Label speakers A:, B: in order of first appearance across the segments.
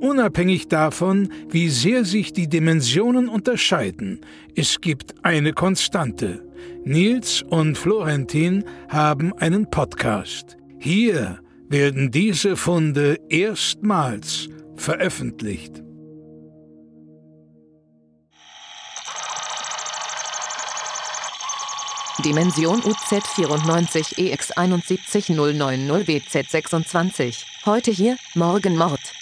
A: Unabhängig davon, wie sehr sich die Dimensionen unterscheiden, es gibt eine Konstante. Nils und Florentin haben einen Podcast. Hier werden diese Funde erstmals veröffentlicht.
B: Dimension UZ 94 EX 71090 BZ 26. Heute hier, morgen Mord.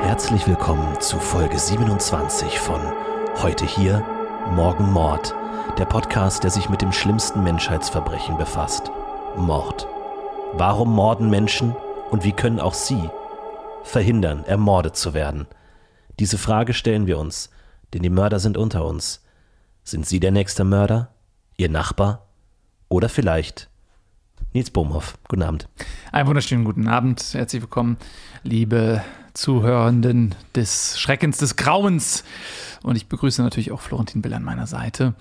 C: Herzlich willkommen zu Folge 27 von Heute hier, morgen Mord, der Podcast, der sich mit dem schlimmsten Menschheitsverbrechen befasst. Mord. Warum morden Menschen und wie können auch sie verhindern, ermordet zu werden? Diese Frage stellen wir uns, denn die Mörder sind unter uns. Sind Sie der nächste Mörder? Ihr Nachbar? Oder vielleicht Nils Bohmhoff? Guten Abend.
D: Einen wunderschönen guten Abend. Herzlich willkommen, liebe Zuhörenden des Schreckens, des Grauens. Und ich begrüße natürlich auch Florentin Bill an meiner Seite.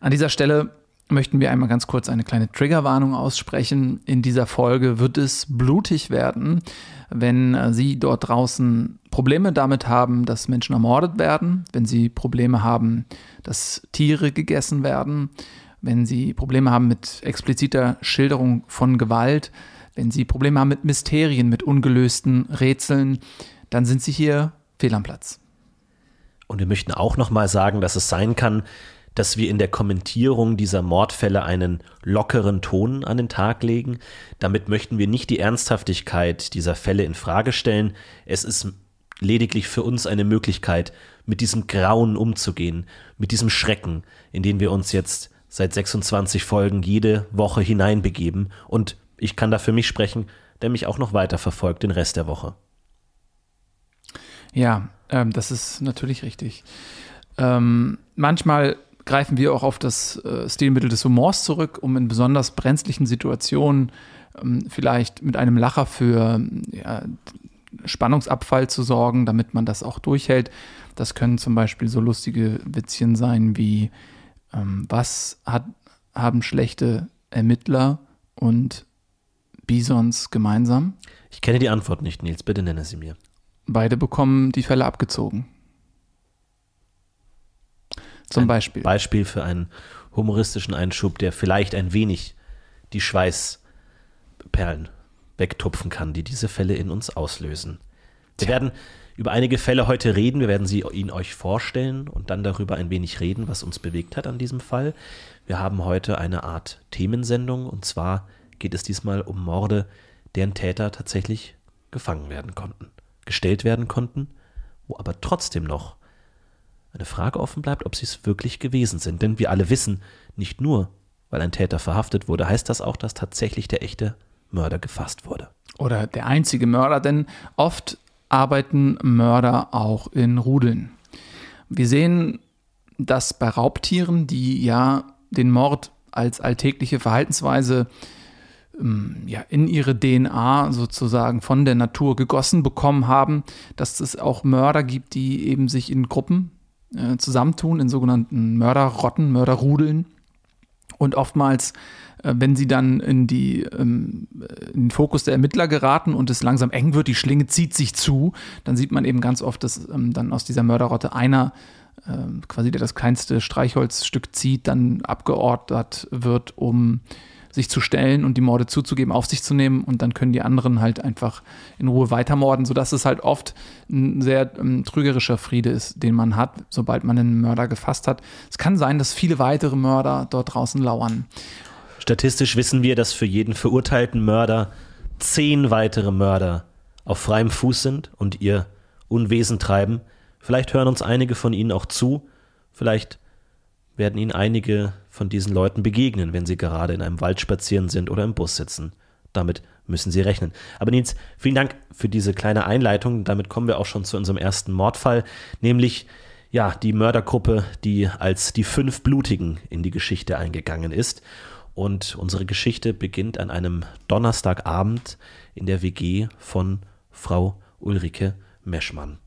D: An dieser Stelle möchten wir einmal ganz kurz eine kleine Triggerwarnung aussprechen. In dieser Folge wird es blutig werden, wenn Sie dort draußen Probleme damit haben, dass Menschen ermordet werden, wenn Sie Probleme haben, dass Tiere gegessen werden, wenn Sie Probleme haben mit expliziter Schilderung von Gewalt, wenn Sie Probleme haben mit Mysterien, mit ungelösten Rätseln, dann sind Sie hier fehl am Platz.
C: Und wir möchten auch nochmal sagen, dass es sein kann, dass wir in der Kommentierung dieser Mordfälle einen lockeren Ton an den Tag legen. Damit möchten wir nicht die Ernsthaftigkeit dieser Fälle in Frage stellen. Es ist lediglich für uns eine Möglichkeit, mit diesem Grauen umzugehen, mit diesem Schrecken, in den wir uns jetzt seit 26 Folgen jede Woche hineinbegeben und ich kann da für mich sprechen, der mich auch noch weiter verfolgt den Rest der Woche.
D: Ja, ähm, das ist natürlich richtig. Ähm, manchmal greifen wir auch auf das äh, Stilmittel des Humors zurück, um in besonders brenzlichen Situationen ähm, vielleicht mit einem Lacher für ja, Spannungsabfall zu sorgen, damit man das auch durchhält. Das können zum Beispiel so lustige Witzchen sein wie, ähm, was hat, haben schlechte Ermittler und Bisons gemeinsam?
C: Ich kenne die Antwort nicht, Nils. Bitte nenne sie mir.
D: Beide bekommen die Fälle abgezogen. Zum
C: ein
D: Beispiel.
C: Beispiel für einen humoristischen Einschub, der vielleicht ein wenig die Schweißperlen wegtupfen kann, die diese Fälle in uns auslösen. Wir Tja. werden über einige Fälle heute reden. Wir werden sie Ihnen euch vorstellen und dann darüber ein wenig reden, was uns bewegt hat an diesem Fall. Wir haben heute eine Art Themensendung und zwar geht es diesmal um Morde, deren Täter tatsächlich gefangen werden konnten, gestellt werden konnten, wo aber trotzdem noch eine Frage offen bleibt, ob sie es wirklich gewesen sind. Denn wir alle wissen, nicht nur, weil ein Täter verhaftet wurde, heißt das auch, dass tatsächlich der echte Mörder gefasst wurde.
D: Oder der einzige Mörder, denn oft arbeiten Mörder auch in Rudeln. Wir sehen das bei Raubtieren, die ja den Mord als alltägliche Verhaltensweise ähm, ja, in ihre DNA sozusagen von der Natur gegossen bekommen haben, dass es auch Mörder gibt, die eben sich in Gruppen äh, zusammentun, in sogenannten Mörderrotten, Mörderrudeln. Und oftmals, äh, wenn sie dann in, die, ähm, in den Fokus der Ermittler geraten und es langsam eng wird, die Schlinge zieht sich zu, dann sieht man eben ganz oft, dass ähm, dann aus dieser Mörderrotte einer ähm, quasi der das kleinste Streichholzstück zieht, dann abgeordnet wird, um sich zu stellen und die Morde zuzugeben, auf sich zu nehmen und dann können die anderen halt einfach in Ruhe weitermorden, sodass es halt oft ein sehr ähm, trügerischer Friede ist, den man hat, sobald man einen Mörder gefasst hat. Es kann sein, dass viele weitere Mörder dort draußen lauern.
C: Statistisch wissen wir, dass für jeden verurteilten Mörder zehn weitere Mörder auf freiem Fuß sind und ihr Unwesen treiben. Vielleicht hören uns einige von ihnen auch zu, vielleicht werden ihnen einige von diesen Leuten begegnen, wenn sie gerade in einem Wald spazieren sind oder im Bus sitzen. Damit müssen sie rechnen. Aber Nils, vielen Dank für diese kleine Einleitung. Damit kommen wir auch schon zu unserem ersten Mordfall, nämlich ja, die Mördergruppe, die als die fünf Blutigen in die Geschichte eingegangen ist. Und unsere Geschichte beginnt an einem Donnerstagabend in der WG von Frau Ulrike Meschmann.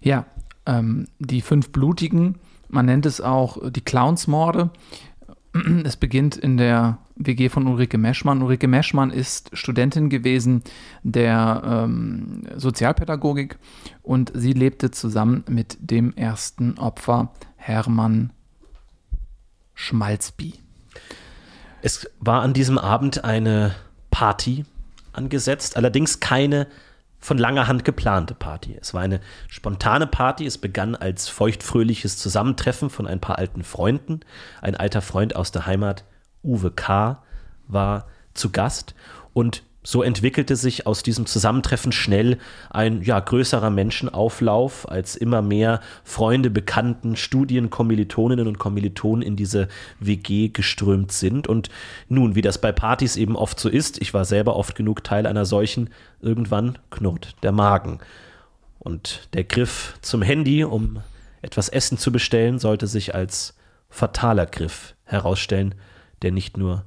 D: Ja, ähm, die fünf Blutigen, man nennt es auch die Clownsmorde. Es beginnt in der WG von Ulrike Meschmann. Ulrike Meschmann ist Studentin gewesen der ähm, Sozialpädagogik und sie lebte zusammen mit dem ersten Opfer Hermann Schmalzby.
C: Es war an diesem Abend eine Party angesetzt, allerdings keine von langer Hand geplante Party. Es war eine spontane Party. Es begann als feuchtfröhliches Zusammentreffen von ein paar alten Freunden. Ein alter Freund aus der Heimat, Uwe K., war zu Gast und so entwickelte sich aus diesem Zusammentreffen schnell ein ja, größerer Menschenauflauf, als immer mehr Freunde, Bekannten, Studienkommilitoninnen und Kommilitonen in diese WG geströmt sind. Und nun, wie das bei Partys eben oft so ist, ich war selber oft genug Teil einer solchen, irgendwann knurrt der Magen. Und der Griff zum Handy, um etwas Essen zu bestellen, sollte sich als fataler Griff herausstellen, der nicht nur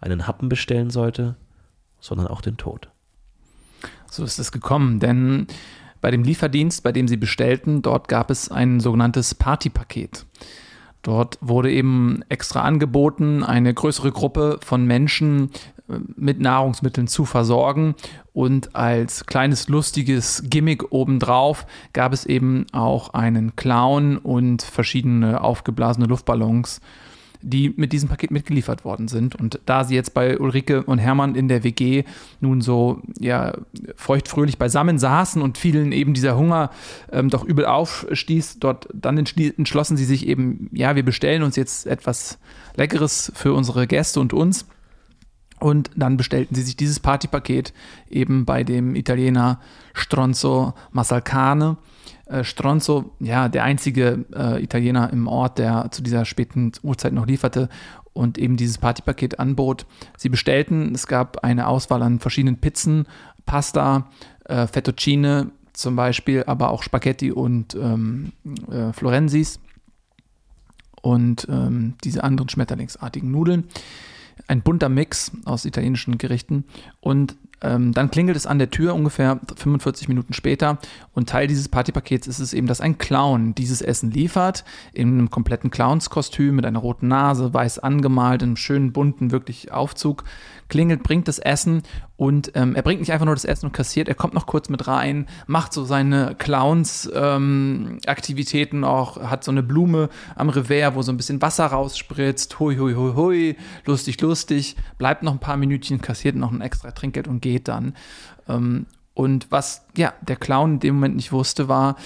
C: einen Happen bestellen sollte, sondern auch den Tod.
D: So ist es gekommen, denn bei dem Lieferdienst, bei dem sie bestellten, dort gab es ein sogenanntes Partypaket. Dort wurde eben extra angeboten, eine größere Gruppe von Menschen äh, mit Nahrungsmitteln zu versorgen. Und als kleines lustiges Gimmick obendrauf gab es eben auch einen Clown und verschiedene aufgeblasene Luftballons die mit diesem Paket mitgeliefert worden sind. Und da sie jetzt bei Ulrike und Hermann in der WG nun so ja, feuchtfröhlich beisammen saßen und vielen eben dieser Hunger ähm, doch übel aufstieß, dort dann entschlossen sie sich eben, ja, wir bestellen uns jetzt etwas Leckeres für unsere Gäste und uns. Und dann bestellten sie sich dieses Partypaket eben bei dem Italiener Stronzo Masalcane äh, Stronzo, ja, der einzige äh, Italiener im Ort, der zu dieser späten Uhrzeit noch lieferte und eben dieses Partypaket anbot. Sie bestellten, es gab eine Auswahl an verschiedenen Pizzen, Pasta, äh, Fettuccine zum Beispiel, aber auch Spaghetti und ähm, äh, Florensis und ähm, diese anderen schmetterlingsartigen Nudeln. Ein bunter Mix aus italienischen Gerichten. Und ähm, dann klingelt es an der Tür ungefähr 45 Minuten später. Und Teil dieses Partypakets ist es eben, dass ein Clown dieses Essen liefert, in einem kompletten Clownskostüm mit einer roten Nase, weiß angemalt, in einem schönen bunten wirklich Aufzug, klingelt, bringt das Essen und ähm, er bringt nicht einfach nur das Essen und kassiert, er kommt noch kurz mit rein, macht so seine Clowns-Aktivitäten ähm, auch, hat so eine Blume am Revers, wo so ein bisschen Wasser rausspritzt, hui, hui, hui, hui, lustig, lustig, bleibt noch ein paar Minütchen, kassiert noch ein extra Trinkgeld und geht dann. Ähm, und was ja der Clown in dem Moment nicht wusste, war,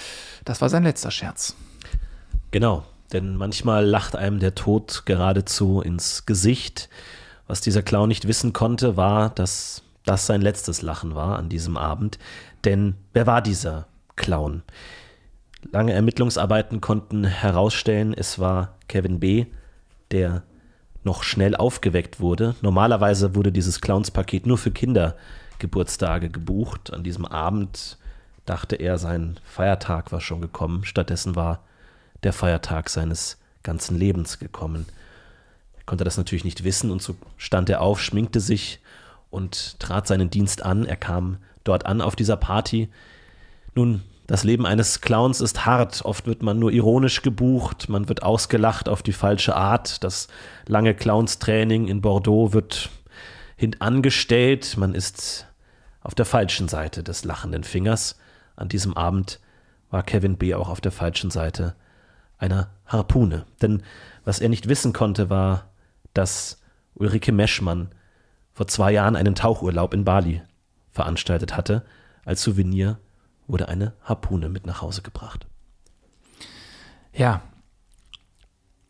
D: das war sein letzter Scherz.
C: Genau, denn manchmal lacht einem der Tod geradezu ins Gesicht. Was dieser Clown nicht wissen konnte, war, dass das sein letztes Lachen war an diesem Abend. Denn wer war dieser Clown? Lange Ermittlungsarbeiten konnten herausstellen, es war Kevin B., der noch schnell aufgeweckt wurde. Normalerweise wurde dieses Clownspaket nur für Kindergeburtstage gebucht. An diesem Abend dachte er, sein Feiertag war schon gekommen. Stattdessen war der Feiertag seines ganzen Lebens gekommen konnte das natürlich nicht wissen und so stand er auf, schminkte sich und trat seinen Dienst an. Er kam dort an auf dieser Party. Nun, das Leben eines Clowns ist hart. Oft wird man nur ironisch gebucht, man wird ausgelacht auf die falsche Art. Das lange Clownstraining in Bordeaux wird hintangestellt. Man ist auf der falschen Seite des lachenden Fingers. An diesem Abend war Kevin B. auch auf der falschen Seite einer Harpune. Denn was er nicht wissen konnte, war, dass Ulrike Meschmann vor zwei Jahren einen Tauchurlaub in Bali veranstaltet hatte. Als Souvenir wurde eine Harpune mit nach Hause gebracht.
D: Ja.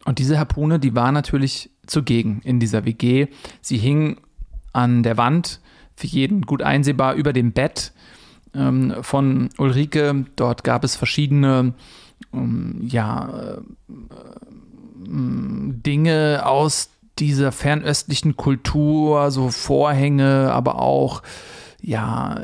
D: Und diese Harpune, die war natürlich zugegen in dieser WG. Sie hing an der Wand, für jeden gut einsehbar, über dem Bett ähm, von Ulrike. Dort gab es verschiedene ähm, ja, äh, Dinge aus dieser fernöstlichen Kultur, so Vorhänge, aber auch ja,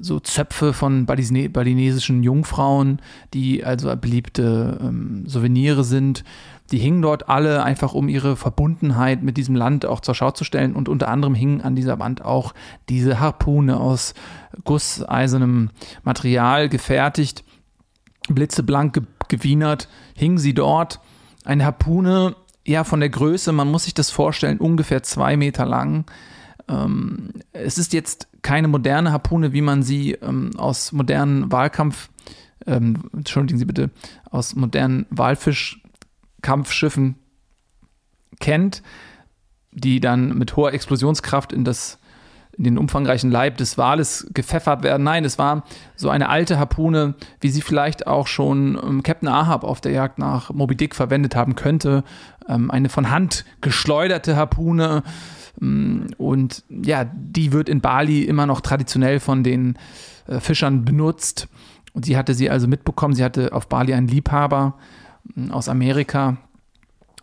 D: so Zöpfe von Baline balinesischen Jungfrauen, die also beliebte ähm, Souvenire sind. Die hingen dort alle einfach, um ihre Verbundenheit mit diesem Land auch zur Schau zu stellen. Und unter anderem hingen an dieser Wand auch diese Harpune aus gusseisernem Material gefertigt, blitzeblank ge gewienert, hingen sie dort. Eine Harpune, ja, von der Größe, man muss sich das vorstellen, ungefähr zwei Meter lang. Ähm, es ist jetzt keine moderne Harpune, wie man sie ähm, aus modernen Wahlkampf, ähm, entschuldigen Sie bitte, aus modernen Walfischkampfschiffen kennt, die dann mit hoher Explosionskraft in das den umfangreichen Leib des Wales gepfeffert werden. Nein, es war so eine alte Harpune, wie sie vielleicht auch schon ähm, Captain Ahab auf der Jagd nach Moby Dick verwendet haben könnte. Ähm, eine von Hand geschleuderte Harpune, Mm, und ja, die wird in Bali immer noch traditionell von den äh, Fischern benutzt. Und sie hatte sie also mitbekommen. Sie hatte auf Bali einen Liebhaber mm, aus Amerika,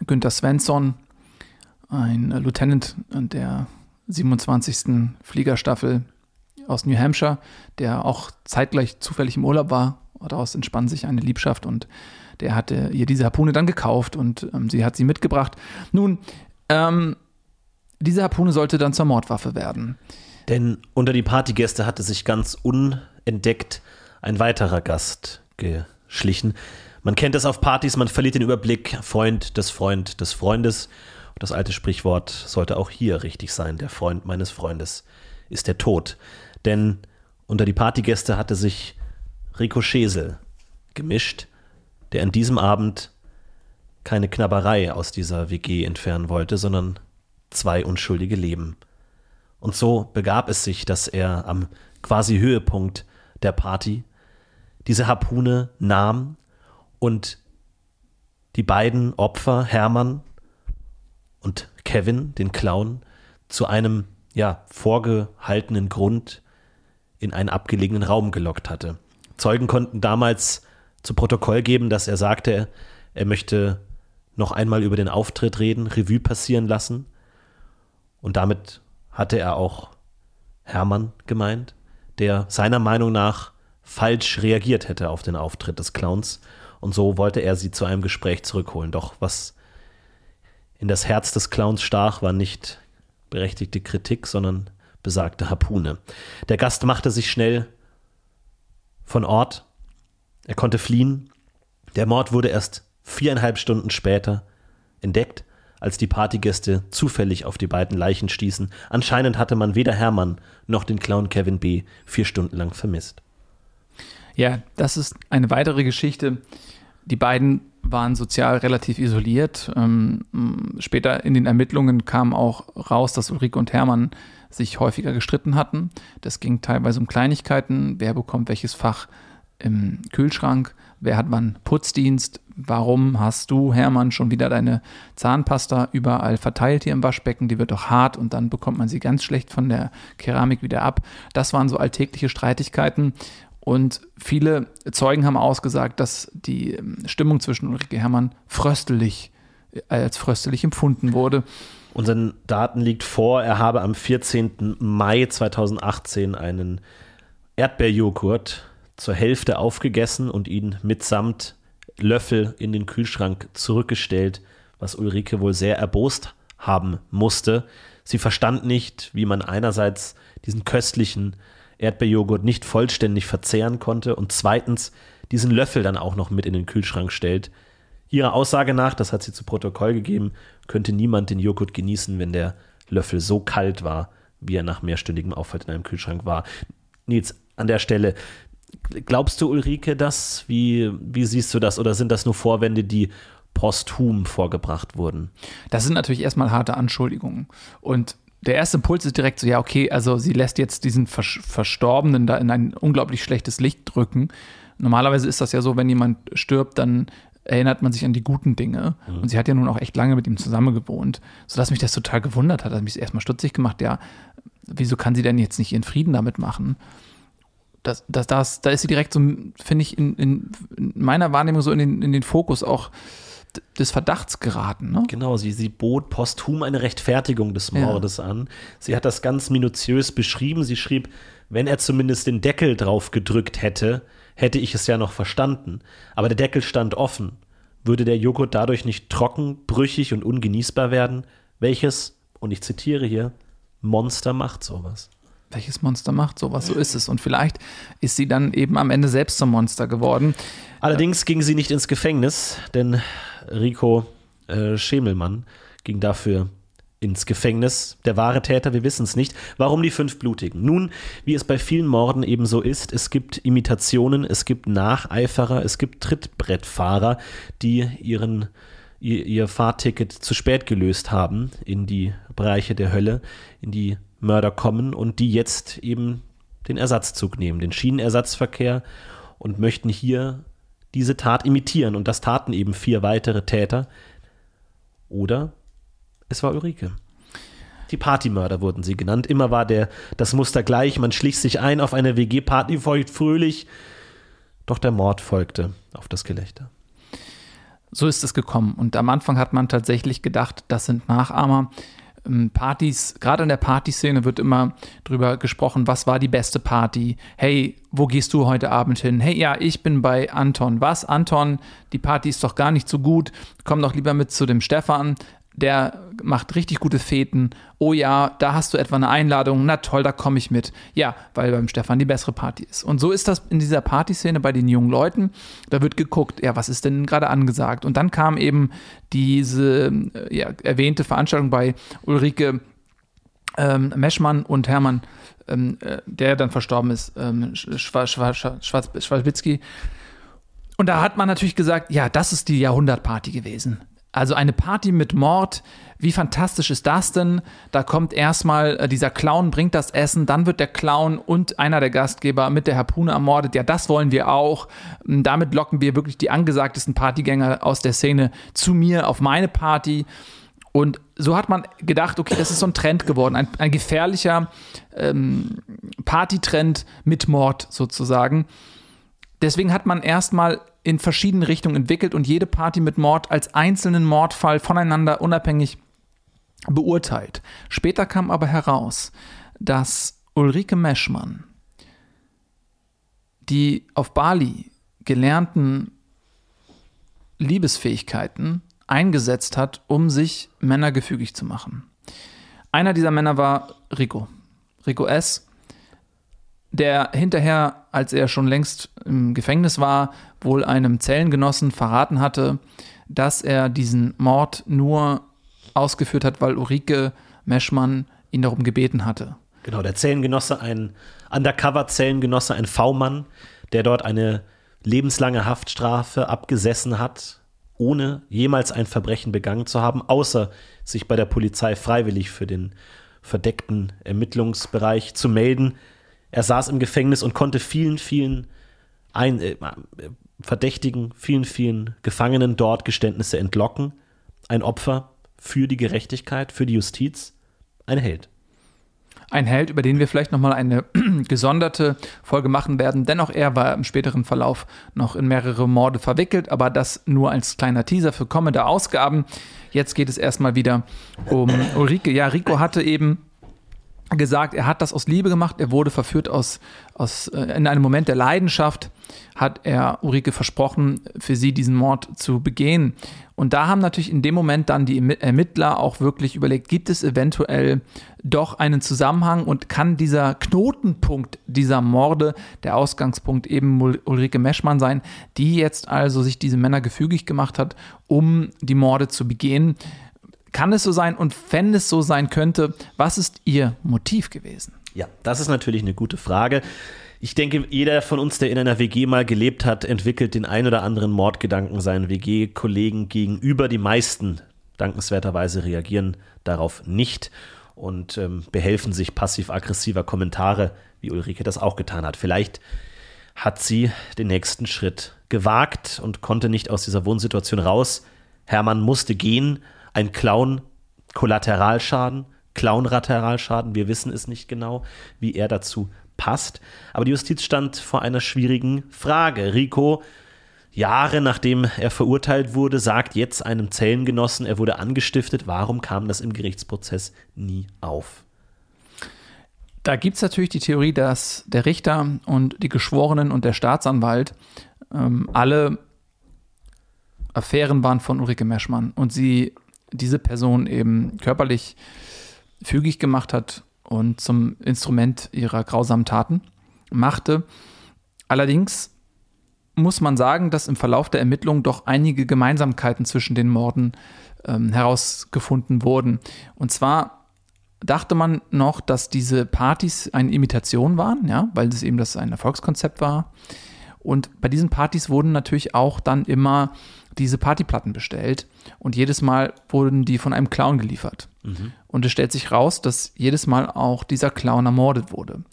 D: Günther Svensson, ein Lieutenant der 27. Fliegerstaffel aus New Hampshire, der auch zeitgleich zufällig im Urlaub war. Daraus entspann sich eine Liebschaft und der hatte ihr diese Harpune dann gekauft und ähm, sie hat sie mitgebracht. Nun, ähm, diese Harpune sollte dann zur Mordwaffe werden.
C: Denn unter die Partygäste hatte sich ganz unentdeckt ein weiterer Gast geschlichen. Man kennt es auf Partys, man verliert den Überblick, Freund des Freund des Freundes. Das alte Sprichwort sollte auch hier richtig sein. Der Freund meines Freundes ist der Tod. Denn unter die Partygäste hatte sich Rico Schesel gemischt, der an diesem Abend keine Knabberei aus dieser WG entfernen wollte, sondern zwei unschuldige Leben. Und so begab es sich, dass er am quasi Höhepunkt der Party diese Harpune nahm und die beiden Opfer, Hermann und Kevin, den Clown, zu einem ja, vorgehaltenen Grund in einen abgelegenen Raum gelockt hatte. Zeugen konnten damals zu Protokoll geben, dass er sagte, er möchte noch einmal über den Auftritt reden, Revue passieren lassen und damit hatte er auch Hermann gemeint, der seiner Meinung nach falsch reagiert hätte auf den Auftritt des Clowns. Und so wollte er sie zu einem Gespräch zurückholen. Doch was in das Herz des Clowns stach, war nicht berechtigte Kritik, sondern besagte Harpune. Der Gast machte sich schnell von Ort. Er konnte fliehen. Der Mord wurde erst viereinhalb Stunden später entdeckt als die Partygäste zufällig auf die beiden Leichen stießen. Anscheinend hatte man weder Hermann noch den Clown Kevin B. vier Stunden lang vermisst.
D: Ja, das ist eine weitere Geschichte. Die beiden waren sozial relativ isoliert. Ähm, später in den Ermittlungen kam auch raus, dass Ulrike und Hermann sich häufiger gestritten hatten. Das ging teilweise um Kleinigkeiten. Wer bekommt welches Fach im Kühlschrank? Wer hat wann Putzdienst? warum hast du, Hermann, schon wieder deine Zahnpasta überall verteilt hier im Waschbecken? Die wird doch hart und dann bekommt man sie ganz schlecht von der Keramik wieder ab. Das waren so alltägliche Streitigkeiten. Und viele Zeugen haben ausgesagt, dass die ähm, Stimmung zwischen Ulrike Hermann fröstelig, äh, als fröstelig empfunden wurde.
C: Unseren Daten liegt vor, er habe am 14. Mai 2018 einen Erdbeerjoghurt zur Hälfte aufgegessen und ihn mitsamt Löffel in den Kühlschrank zurückgestellt, was Ulrike wohl sehr erbost haben musste. Sie verstand nicht, wie man einerseits diesen köstlichen Erdbeerjoghurt nicht vollständig verzehren konnte und zweitens diesen Löffel dann auch noch mit in den Kühlschrank stellt. Ihrer Aussage nach, das hat sie zu Protokoll gegeben, könnte niemand den Joghurt genießen, wenn der Löffel so kalt war, wie er nach mehrstündigem Aufhalt in einem Kühlschrank war. Nils, an der Stelle, Glaubst du, Ulrike, das? Wie, wie siehst du das? Oder sind das nur Vorwände, die posthum vorgebracht wurden?
D: Das sind natürlich erstmal harte Anschuldigungen. Und der erste Impuls ist direkt so, ja, okay, also sie lässt jetzt diesen Verstorbenen da in ein unglaublich schlechtes Licht drücken. Normalerweise ist das ja so, wenn jemand stirbt, dann erinnert man sich an die guten Dinge. Mhm. Und sie hat ja nun auch echt lange mit ihm zusammen gewohnt, sodass mich das total gewundert hat. Hat mich erstmal stutzig gemacht, ja, wieso kann sie denn jetzt nicht ihren Frieden damit machen? das, das, das, da ist sie direkt so, finde ich, in, in, meiner Wahrnehmung so in den, in den Fokus auch des Verdachts geraten. Ne?
C: Genau, sie, sie bot posthum eine Rechtfertigung des Mordes ja. an. Sie hat das ganz minutiös beschrieben. Sie schrieb, wenn er zumindest den Deckel drauf gedrückt hätte, hätte ich es ja noch verstanden. Aber der Deckel stand offen. Würde der Joghurt dadurch nicht trocken, brüchig und ungenießbar werden? Welches, und ich zitiere hier, Monster macht sowas
D: welches Monster macht sowas? So ist es. Und vielleicht ist sie dann eben am Ende selbst zum Monster geworden.
C: Allerdings ging sie nicht ins Gefängnis, denn Rico äh, Schemelmann ging dafür ins Gefängnis. Der wahre Täter, wir wissen es nicht. Warum die fünf Blutigen? Nun, wie es bei vielen Morden eben so ist, es gibt Imitationen, es gibt Nacheiferer, es gibt Trittbrettfahrer, die ihren ihr, ihr Fahrticket zu spät gelöst haben in die Bereiche der Hölle, in die Mörder kommen und die jetzt eben den Ersatzzug nehmen, den Schienenersatzverkehr und möchten hier diese Tat imitieren. Und das taten eben vier weitere Täter. Oder es war Ulrike. Die Partymörder wurden sie genannt. Immer war der, das Muster gleich. Man schlich sich ein auf eine WG-Party, feucht fröhlich. Doch der Mord folgte auf das Gelächter.
D: So ist es gekommen. Und am Anfang hat man tatsächlich gedacht, das sind Nachahmer. Ähm, Partys, gerade in der Partyszene wird immer drüber gesprochen, was war die beste Party? Hey, wo gehst du heute Abend hin? Hey, ja, ich bin bei Anton. Was, Anton? Die Party ist doch gar nicht so gut. Komm doch lieber mit zu dem Stefan der macht richtig gute Feten. Oh ja, da hast du etwa eine Einladung. Na toll, da komme ich mit. Ja, weil beim Stefan die bessere Party ist. Und so ist das in dieser Partyszene bei den jungen Leuten. Da wird geguckt, ja, was ist denn gerade angesagt? Und dann kam eben diese äh, ja, erwähnte Veranstaltung bei Ulrike ähm, Meschmann und Hermann, ähm, äh, der dann verstorben ist, ähm, Schwarz-Schwarz-Schwarz-Schwarz und da hat man natürlich gesagt, ja, das ist die Jahrhundertparty gewesen. Also eine Party mit Mord, wie fantastisch ist das denn? Da kommt erstmal äh, dieser Clown, bringt das Essen, dann wird der Clown und einer der Gastgeber mit der Harpune ermordet. Ja, das wollen wir auch. Ähm, damit locken wir wirklich die angesagtesten Partygänger aus der Szene zu mir auf meine Party. Und so hat man gedacht, okay, das ist so ein Trend geworden, ein, ein gefährlicher ähm, Partytrend mit Mord sozusagen. Deswegen hat man erstmal in verschiedene Richtungen entwickelt und jede Party mit Mord als einzelnen Mordfall voneinander unabhängig beurteilt. Später kam aber heraus, dass Ulrike Meschmann die auf Bali gelernten Liebesfähigkeiten eingesetzt hat, um sich Männer gefügig zu machen. Einer dieser Männer war Rico. Rico S., der hinterher, als er schon längst im Gefängnis war, wohl einem Zellengenossen verraten hatte, dass er diesen Mord nur ausgeführt hat, weil Ulrike Meschmann ihn darum gebeten hatte.
C: Genau, der Zellengenosse, ein Undercover-Zellengenosse, ein V-Mann, der dort eine lebenslange Haftstrafe abgesessen hat, ohne jemals ein Verbrechen begangen zu haben, außer sich bei der Polizei freiwillig für den verdeckten Ermittlungsbereich zu melden, er saß im Gefängnis und konnte vielen, vielen ein, äh, Verdächtigen, vielen, vielen Gefangenen dort Geständnisse entlocken. Ein Opfer für die Gerechtigkeit, für die Justiz, ein Held.
D: Ein Held, über den wir vielleicht nochmal eine gesonderte Folge machen werden. Dennoch, er war im späteren Verlauf noch in mehrere Morde verwickelt, aber das nur als kleiner Teaser für kommende Ausgaben. Jetzt geht es erstmal wieder um Ulrike. Ja, Rico hatte eben gesagt, er hat das aus Liebe gemacht, er wurde verführt aus, aus äh, in einem Moment der Leidenschaft, hat er Ulrike versprochen, für sie diesen Mord zu begehen. Und da haben natürlich in dem Moment dann die Ermittler auch wirklich überlegt, gibt es eventuell doch einen Zusammenhang und kann dieser Knotenpunkt dieser Morde der Ausgangspunkt eben Ulrike Meschmann sein, die jetzt also sich diese Männer gefügig gemacht hat, um die Morde zu begehen. Kann es so sein? Und wenn es so sein könnte, was ist Ihr Motiv gewesen?
C: Ja, das ist natürlich eine gute Frage. Ich denke, jeder von uns, der in einer WG mal gelebt hat, entwickelt den ein oder anderen Mordgedanken seinen WG-Kollegen gegenüber. Die meisten, dankenswerterweise, reagieren darauf nicht und ähm, behelfen sich passiv-aggressiver Kommentare, wie Ulrike das auch getan hat. Vielleicht hat sie den nächsten Schritt gewagt und konnte nicht aus dieser Wohnsituation raus. Hermann musste gehen ein Clown Kollateralschaden, Clown-Lateralschaden, wir wissen es nicht genau, wie er dazu passt. Aber die Justiz stand vor einer schwierigen Frage. Rico Jahre nachdem er verurteilt wurde, sagt jetzt einem Zellengenossen, er wurde angestiftet. Warum kam das im Gerichtsprozess nie auf?
D: Da gibt es natürlich die Theorie, dass der Richter und die Geschworenen und der Staatsanwalt ähm, alle Affären waren von Ulrike Meschmann und sie diese Person eben körperlich fügig gemacht hat und zum Instrument ihrer grausamen Taten machte. Allerdings muss man sagen, dass im Verlauf der Ermittlungen doch einige Gemeinsamkeiten zwischen den Morden ähm, herausgefunden wurden. Und zwar dachte man noch, dass diese Partys eine Imitation waren, ja, weil es eben das ein Erfolgskonzept war. Und bei diesen Partys wurden natürlich auch dann immer diese Partyplatten bestellt und jedes Mal wurden die von einem Clown geliefert. Mhm. Und es stellt sich raus, dass jedes Mal auch dieser Clown ermordet wurde.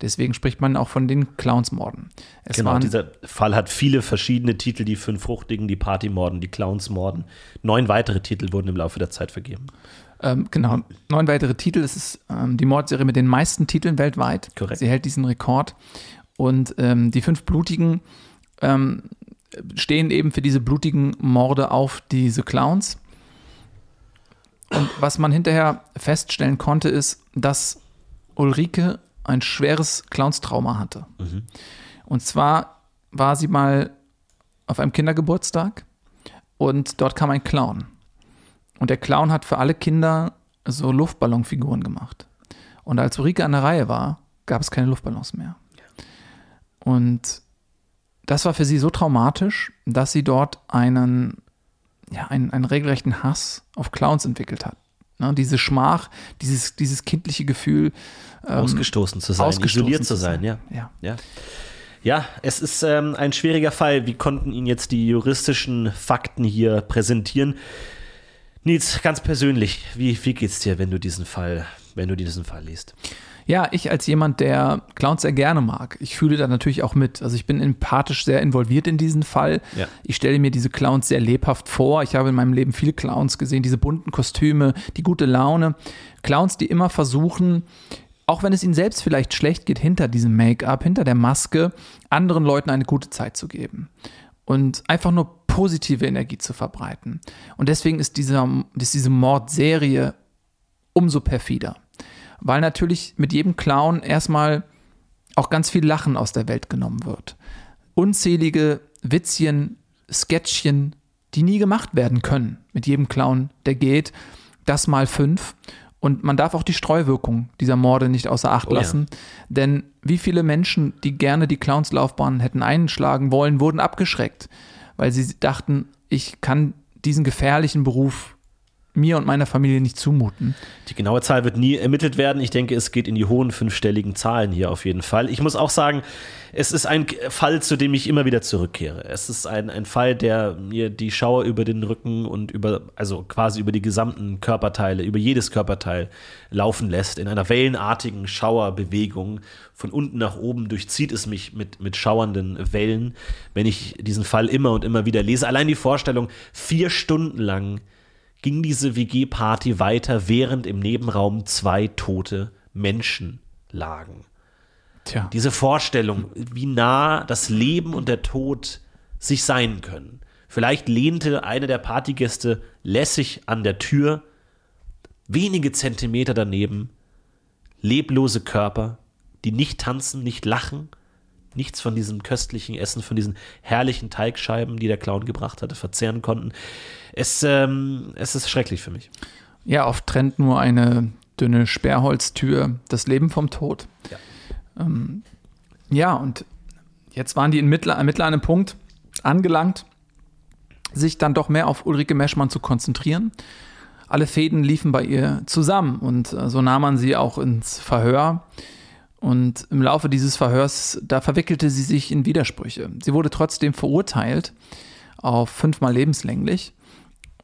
D: Deswegen spricht man auch von den Clownsmorden.
C: Es genau, dieser Fall hat viele verschiedene Titel, die fünf Fruchtigen, die Partymorden, die Clownsmorden. Neun weitere Titel wurden im Laufe der Zeit vergeben.
D: Ähm, genau, neun weitere Titel. Es ist ähm, die Mordserie mit den meisten Titeln weltweit.
C: Korrekt.
D: Sie hält diesen Rekord. Und ähm, die fünf blutigen ähm, stehen eben für diese blutigen Morde auf diese Clowns. Und was man hinterher feststellen konnte, ist, dass Ulrike ein schweres Clownstrauma hatte. Mhm. Und zwar war sie mal auf einem Kindergeburtstag und dort kam ein Clown. Und der Clown hat für alle Kinder so Luftballonfiguren gemacht. Und als Ulrike an der Reihe war, gab es keine Luftballons mehr. Und das war für sie so traumatisch, dass sie dort einen, ja, einen, einen regelrechten Hass auf Clowns entwickelt hat. Ne, diese Schmach, dieses, dieses kindliche Gefühl.
C: Ähm, ausgestoßen zu sein, ausgestoßen isoliert zu sein, sein. Ja. ja. ja. Ja, es ist ähm, ein schwieriger Fall. Wie konnten Ihnen jetzt die juristischen Fakten hier präsentieren? Nils, ganz persönlich, wie, wie geht's dir, wenn du diesen Fall, wenn du diesen Fall liest?
D: Ja, ich als jemand, der Clowns sehr gerne mag, ich fühle da natürlich auch mit. Also ich bin empathisch sehr involviert in diesen Fall. Ja. Ich stelle mir diese Clowns sehr lebhaft vor. Ich habe in meinem Leben viele Clowns gesehen, diese bunten Kostüme, die gute Laune. Clowns, die immer versuchen, auch wenn es ihnen selbst vielleicht schlecht geht, hinter diesem Make-up, hinter der Maske, anderen Leuten eine gute Zeit zu geben. Und einfach nur positive Energie zu verbreiten. Und deswegen ist, dieser, ist diese Mordserie umso perfider. Weil natürlich mit jedem Clown erstmal auch ganz viel Lachen aus der Welt genommen wird. Unzählige Witzchen, Sketchchen, die nie gemacht werden können mit jedem Clown, der geht. Das mal fünf. Und man darf auch die Streuwirkung dieser Morde nicht außer Acht lassen. Oh ja. Denn wie viele Menschen, die gerne die Clownslaufbahn hätten einschlagen wollen, wurden abgeschreckt weil sie dachten, ich kann diesen gefährlichen Beruf mir und meiner Familie nicht zumuten.
C: Die genaue Zahl wird nie ermittelt werden. Ich denke, es geht in die hohen fünfstelligen Zahlen hier auf jeden Fall. Ich muss auch sagen, es ist ein Fall, zu dem ich immer wieder zurückkehre. Es ist ein, ein Fall, der mir die Schauer über den Rücken und über, also quasi über die gesamten Körperteile, über jedes Körperteil laufen lässt. In einer wellenartigen Schauerbewegung. Von unten nach oben durchzieht es mich mit, mit schauernden Wellen, wenn ich diesen Fall immer und immer wieder lese. Allein die Vorstellung, vier Stunden lang ging diese WG-Party weiter, während im Nebenraum zwei tote Menschen lagen. Tja. Diese Vorstellung, wie nah das Leben und der Tod sich sein können. Vielleicht lehnte einer der Partygäste lässig an der Tür, wenige Zentimeter daneben, leblose Körper, die nicht tanzen, nicht lachen, nichts von diesem köstlichen Essen, von diesen herrlichen Teigscheiben, die der Clown gebracht hatte, verzehren konnten. Es, ähm, es ist schrecklich für mich.
D: Ja, oft trennt nur eine dünne Sperrholztür das Leben vom Tod. Ja. Ähm, ja, und jetzt waren die Ermittler, Ermittler an einem Punkt angelangt, sich dann doch mehr auf Ulrike Meschmann zu konzentrieren. Alle Fäden liefen bei ihr zusammen und äh, so nahm man sie auch ins Verhör. Und im Laufe dieses Verhörs, da verwickelte sie sich in Widersprüche. Sie wurde trotzdem verurteilt auf fünfmal lebenslänglich.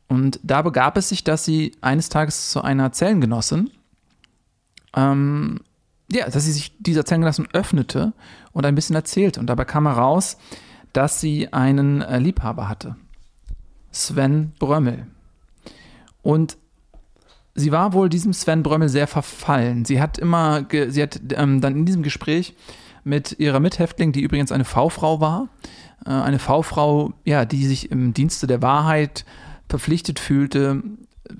D: Und da begab es sich, dass sie eines Tages zu einer Zellengenossin ähm, ja, dass sie sich dieser Zellengenossin öffnete und ein bisschen erzählte. Und dabei kam heraus, dass sie einen äh, Liebhaber hatte. Sven Brömmel. Und sie war wohl diesem Sven Brömmel sehr verfallen. Sie hat immer, sie hat ähm, dann in diesem Gespräch mit ihrer Mithäftling, die übrigens eine V-Frau war. Äh, eine V-Frau, ja, die sich im Dienste der Wahrheit verpflichtet fühlte,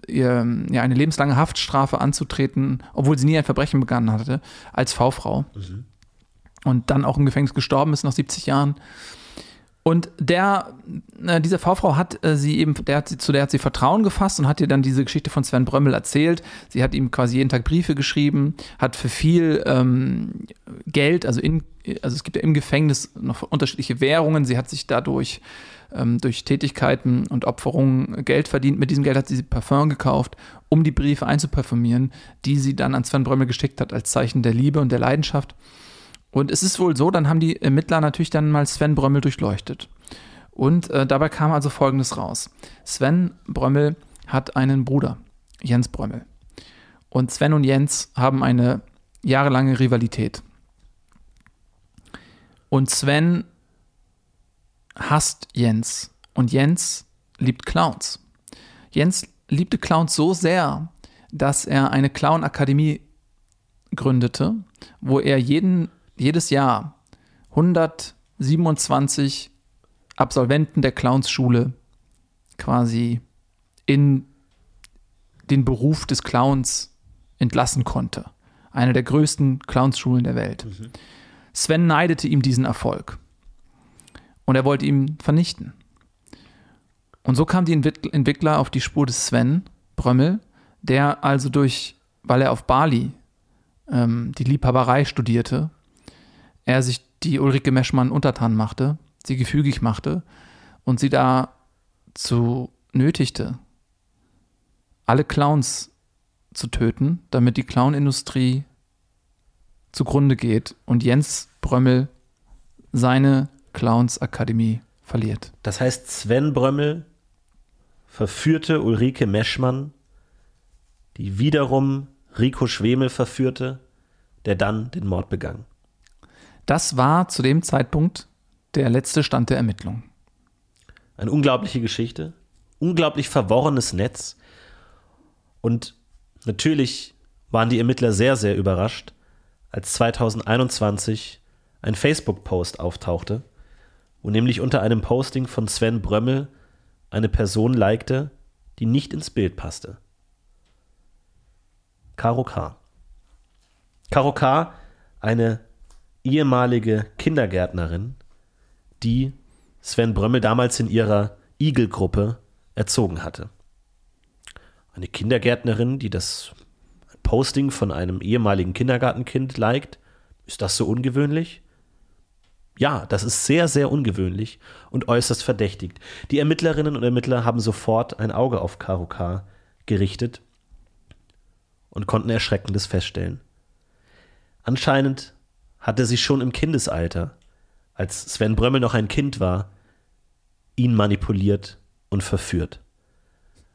D: ihr, ja, eine lebenslange Haftstrafe anzutreten, obwohl sie nie ein Verbrechen begangen hatte, als V-Frau. Und dann auch im Gefängnis gestorben ist nach 70 Jahren. Und der, äh, diese V-Frau hat äh, sie eben, der hat sie, zu der hat sie Vertrauen gefasst und hat ihr dann diese Geschichte von Sven Brömmel erzählt. Sie hat ihm quasi jeden Tag Briefe geschrieben, hat für viel ähm, Geld, also in, also es gibt ja im Gefängnis noch unterschiedliche Währungen. Sie hat sich dadurch ähm, durch Tätigkeiten und Opferungen Geld verdient. Mit diesem Geld hat sie Parfum gekauft, um die Briefe einzuparfümieren, die sie dann an Sven Brömmel geschickt hat als Zeichen der Liebe und der Leidenschaft. Und es ist wohl so, dann haben die Ermittler natürlich dann mal Sven Brömmel durchleuchtet. Und äh, dabei kam also Folgendes raus. Sven Brömmel hat einen Bruder, Jens Brömmel. Und Sven und Jens haben eine jahrelange Rivalität. Und Sven hasst Jens. Und Jens liebt Clowns. Jens liebte Clowns so sehr, dass er eine Clown-Akademie gründete, wo er jeden jedes Jahr 127 Absolventen der Clownsschule quasi in den Beruf des Clowns entlassen konnte. Eine der größten Clownsschulen der Welt. Mhm. Sven neidete ihm diesen Erfolg. Und er wollte ihn vernichten. Und so kam die Entwickler auf die Spur des Sven Brömmel, der also durch, weil er auf Bali ähm, die Liebhaberei studierte er sich die Ulrike Meschmann untertan machte, sie gefügig machte und sie dazu nötigte, alle Clowns zu töten, damit die Clownindustrie zugrunde geht und Jens Brömmel seine Clowns-Akademie verliert.
C: Das heißt, Sven Brömmel verführte Ulrike Meschmann, die wiederum Rico Schwemel verführte, der dann den Mord begangen.
D: Das war zu dem Zeitpunkt der letzte Stand der Ermittlungen.
C: Eine unglaubliche Geschichte, unglaublich verworrenes Netz. Und natürlich waren die Ermittler sehr, sehr überrascht, als 2021 ein Facebook-Post auftauchte, wo nämlich unter einem Posting von Sven Brömmel eine Person likte, die nicht ins Bild passte. Karo K. Karo K., eine ehemalige Kindergärtnerin, die Sven Brömmel damals in ihrer Igel-Gruppe erzogen hatte. Eine Kindergärtnerin, die das Posting von einem ehemaligen Kindergartenkind liked. Ist das so ungewöhnlich? Ja, das ist sehr, sehr ungewöhnlich und äußerst verdächtigt. Die Ermittlerinnen und Ermittler haben sofort ein Auge auf Karukar gerichtet und konnten Erschreckendes feststellen. Anscheinend hatte sie schon im Kindesalter, als Sven Brömmel noch ein Kind war, ihn manipuliert und verführt.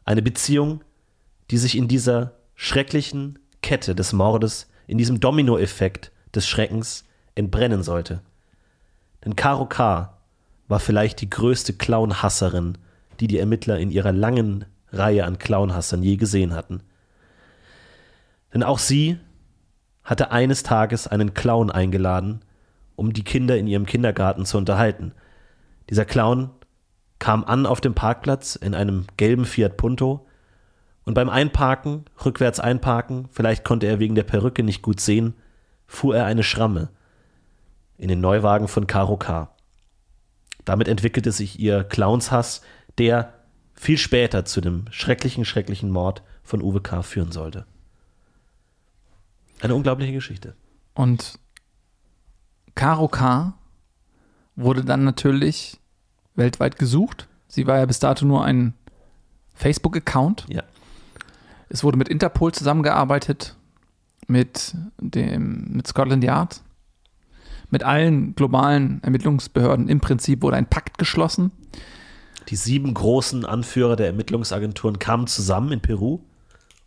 C: Eine Beziehung, die sich in dieser schrecklichen Kette des Mordes, in diesem Dominoeffekt des Schreckens entbrennen sollte. Denn Caro K. war vielleicht die größte Clownhasserin, die die Ermittler in ihrer langen Reihe an Clownhassern je gesehen hatten. Denn auch sie hatte eines Tages einen Clown eingeladen, um die Kinder in ihrem Kindergarten zu unterhalten. Dieser Clown kam an auf dem Parkplatz in einem gelben Fiat Punto und beim Einparken, rückwärts einparken, vielleicht konnte er wegen der Perücke nicht gut sehen, fuhr er eine Schramme in den Neuwagen von Karo K. Damit entwickelte sich ihr Clownshass, der viel später zu dem schrecklichen, schrecklichen Mord von Uwe K. führen sollte. Eine unglaubliche Geschichte.
D: Und Caro K. wurde dann natürlich weltweit gesucht. Sie war ja bis dato nur ein Facebook-Account.
C: Ja.
D: Es wurde mit Interpol zusammengearbeitet, mit dem mit Scotland Yard, mit allen globalen Ermittlungsbehörden. Im Prinzip wurde ein Pakt geschlossen.
C: Die sieben großen Anführer der Ermittlungsagenturen kamen zusammen in Peru,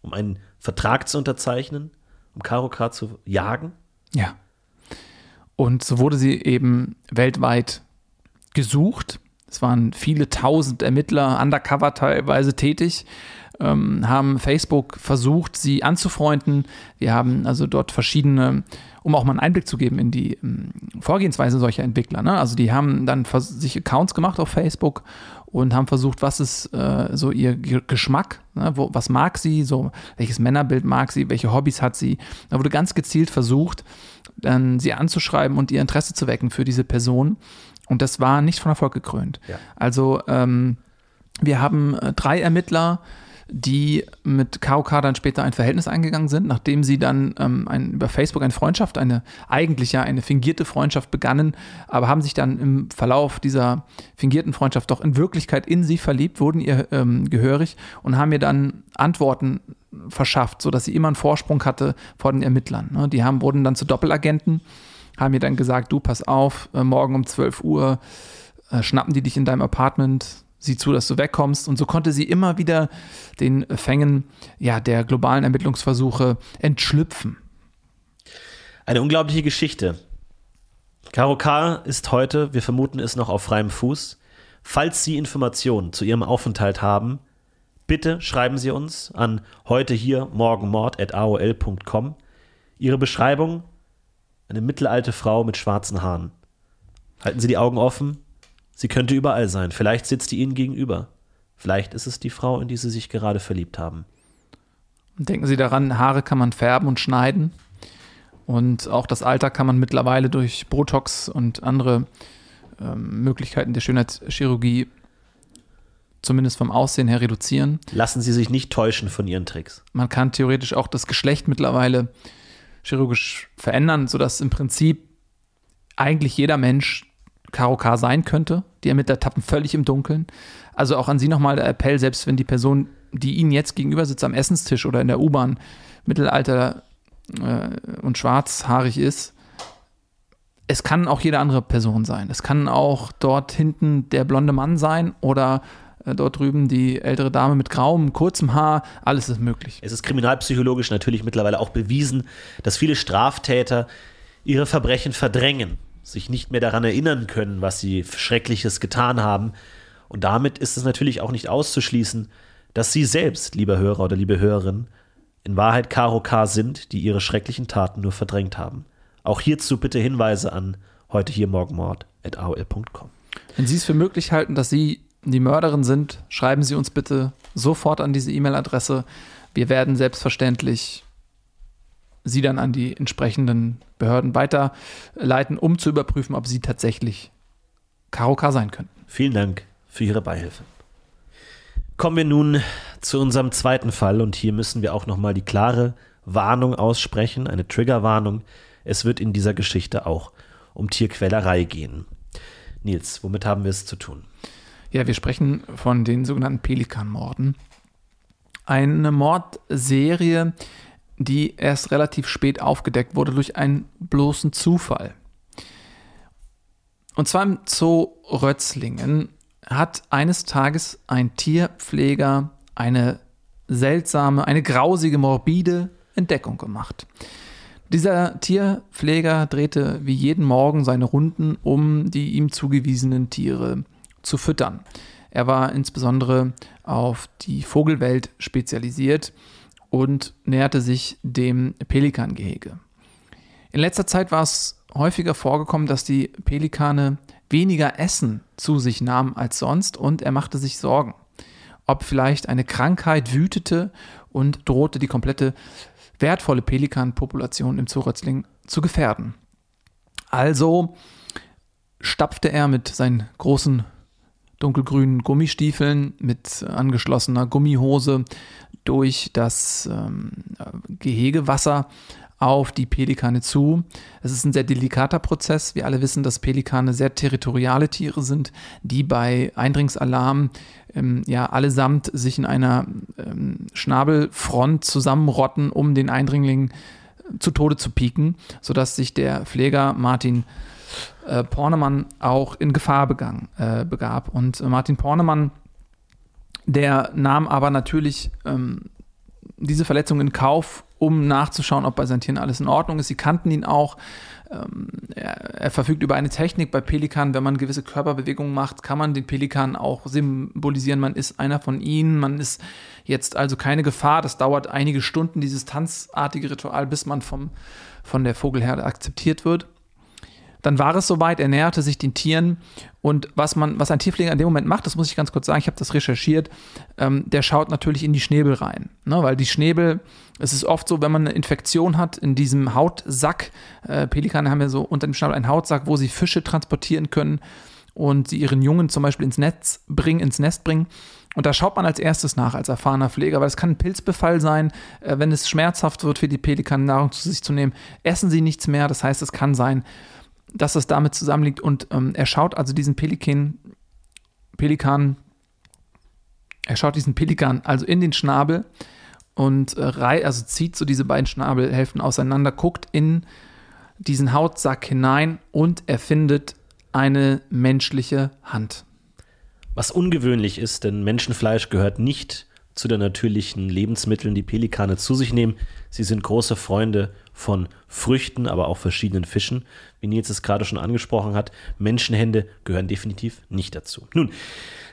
C: um einen Vertrag zu unterzeichnen um Karokar zu jagen?
D: Ja. Und so wurde sie eben weltweit gesucht. Es waren viele tausend Ermittler, undercover teilweise tätig, ähm, haben Facebook versucht, sie anzufreunden. Wir haben also dort verschiedene, um auch mal einen Einblick zu geben in die ähm, Vorgehensweise solcher Entwickler. Ne? Also die haben dann sich Accounts gemacht auf Facebook und haben versucht, was ist äh, so ihr Geschmack, ne? Wo, was mag sie, so welches Männerbild mag sie, welche Hobbys hat sie. Da wurde ganz gezielt versucht, dann sie anzuschreiben und ihr Interesse zu wecken für diese Person. Und das war nicht von Erfolg gekrönt. Ja. Also ähm, wir haben äh, drei Ermittler, die mit KOK dann später ein Verhältnis eingegangen sind, nachdem sie dann ähm, ein, über Facebook eine Freundschaft, eine eigentlich ja eine fingierte Freundschaft begannen, aber haben sich dann im Verlauf dieser fingierten Freundschaft doch in Wirklichkeit in sie verliebt, wurden ihr ähm, gehörig und haben ihr dann Antworten verschafft, sodass sie immer einen Vorsprung hatte vor den Ermittlern. Ne? Die haben, wurden dann zu Doppelagenten haben mir dann gesagt, du pass auf, äh, morgen um 12 Uhr äh, schnappen die dich in deinem Apartment, sieh zu, dass du wegkommst. Und so konnte sie immer wieder den Fängen ja, der globalen Ermittlungsversuche entschlüpfen.
C: Eine unglaubliche Geschichte. Caro K. ist heute, wir vermuten es noch auf freiem Fuß. Falls Sie Informationen zu Ihrem Aufenthalt haben, bitte schreiben Sie uns an heute hier morgenmord.aol.com. Ihre Beschreibung eine mittelalte Frau mit schwarzen Haaren. Halten Sie die Augen offen. Sie könnte überall sein. Vielleicht sitzt die Ihnen gegenüber. Vielleicht ist es die Frau, in die Sie sich gerade verliebt haben.
D: Denken Sie daran, Haare kann man färben und schneiden. Und auch das Alter kann man mittlerweile durch Botox und andere ähm, Möglichkeiten der Schönheitschirurgie zumindest vom Aussehen her reduzieren.
C: Lassen Sie sich nicht täuschen von Ihren Tricks.
D: Man kann theoretisch auch das Geschlecht mittlerweile chirurgisch verändern, sodass im Prinzip eigentlich jeder Mensch KOK sein könnte. Die Ermittler tappen völlig im Dunkeln. Also auch an Sie nochmal der Appell, selbst wenn die Person, die Ihnen jetzt gegenüber sitzt am Essenstisch oder in der U-Bahn, Mittelalter äh, und schwarzhaarig ist, es kann auch jede andere Person sein. Es kann auch dort hinten der blonde Mann sein oder äh, dort drüben die ältere Dame mit grauem, kurzem Haar, alles ist möglich.
C: Es ist kriminalpsychologisch natürlich mittlerweile auch bewiesen, dass viele Straftäter ihre Verbrechen verdrängen, sich nicht mehr daran erinnern können, was sie Schreckliches getan haben. Und damit ist es natürlich auch nicht auszuschließen, dass sie selbst, lieber Hörer oder liebe Hörerin, in Wahrheit Karo K. sind, die ihre schrecklichen Taten nur verdrängt haben. Auch hierzu bitte Hinweise an heute hier morgenmord.aol.com.
D: Wenn Sie es für möglich halten, dass Sie die Mörderin sind, schreiben Sie uns bitte sofort an diese E-Mail-Adresse. Wir werden selbstverständlich Sie dann an die entsprechenden Behörden weiterleiten, um zu überprüfen, ob Sie tatsächlich Karoka sein könnten.
C: Vielen Dank für Ihre Beihilfe. Kommen wir nun zu unserem zweiten Fall und hier müssen wir auch nochmal die klare Warnung aussprechen, eine Triggerwarnung. Es wird in dieser Geschichte auch um Tierquälerei gehen. Nils, womit haben wir es zu tun?
D: Ja, wir sprechen von den sogenannten Pelikanmorden. Eine Mordserie, die erst relativ spät aufgedeckt wurde durch einen bloßen Zufall. Und zwar im Zoo Rötzlingen hat eines Tages ein Tierpfleger eine seltsame, eine grausige, morbide Entdeckung gemacht. Dieser Tierpfleger drehte wie jeden Morgen seine Runden, um die ihm zugewiesenen Tiere zu füttern. Er war insbesondere auf die Vogelwelt spezialisiert und näherte sich dem Pelikangehege. In letzter Zeit war es häufiger vorgekommen, dass die Pelikane weniger Essen zu sich nahmen als sonst und er machte sich Sorgen, ob vielleicht eine Krankheit wütete und drohte die komplette wertvolle Pelikanpopulation im Zoo Rötzling zu gefährden. Also stapfte er mit seinen großen dunkelgrünen Gummistiefeln mit angeschlossener Gummihose durch das ähm, Gehegewasser auf die Pelikane zu. Es ist ein sehr delikater Prozess. Wir alle wissen, dass Pelikane sehr territoriale Tiere sind, die bei Eindringsalarm ähm, ja allesamt sich in einer ähm, Schnabelfront zusammenrotten, um den Eindringling zu Tode zu pieken, sodass sich der Pfleger Martin äh, Pornemann auch in Gefahr begangen, äh, begab. Und Martin Pornemann, der nahm aber natürlich ähm, diese Verletzung in Kauf, um nachzuschauen, ob bei seinen Tieren alles in Ordnung ist. Sie kannten ihn auch. Ähm, er, er, verfügt über eine Technik bei Pelikanen. Wenn man gewisse Körperbewegungen macht, kann man den Pelikan auch symbolisieren. Man ist einer von ihnen. Man ist jetzt also keine Gefahr. Das dauert einige Stunden, dieses tanzartige Ritual, bis man vom, von der Vogelherde akzeptiert wird. Dann war es soweit, er näherte sich den Tieren und was man, was ein Tierpfleger in dem Moment macht, das muss ich ganz kurz sagen, ich habe das recherchiert, ähm, der schaut natürlich in die Schnäbel rein, ne? weil die Schnäbel, es ist oft so, wenn man eine Infektion hat in diesem Hautsack, äh, Pelikane haben ja so unter dem Schnabel einen Hautsack, wo sie Fische transportieren können und sie ihren Jungen zum Beispiel ins Netz bringen, ins Nest bringen. Und da schaut man als erstes nach, als erfahrener Pfleger, weil es kann ein Pilzbefall sein, äh, wenn es schmerzhaft wird für die Pelikanen, Nahrung zu sich zu nehmen, essen sie nichts mehr. Das heißt, es kann sein, dass das damit zusammenliegt. Und ähm, er schaut also diesen Pelikan, Pelikan, er schaut diesen Pelikan also in den Schnabel und äh, also zieht so diese beiden Schnabelhälften auseinander, guckt in diesen Hautsack hinein und er findet eine menschliche Hand.
C: Was ungewöhnlich ist, denn Menschenfleisch gehört nicht zu den natürlichen Lebensmitteln, die Pelikane zu sich nehmen. Sie sind große Freunde von Früchten, aber auch verschiedenen Fischen. Wie Nils es gerade schon angesprochen hat, Menschenhände gehören definitiv nicht dazu. Nun,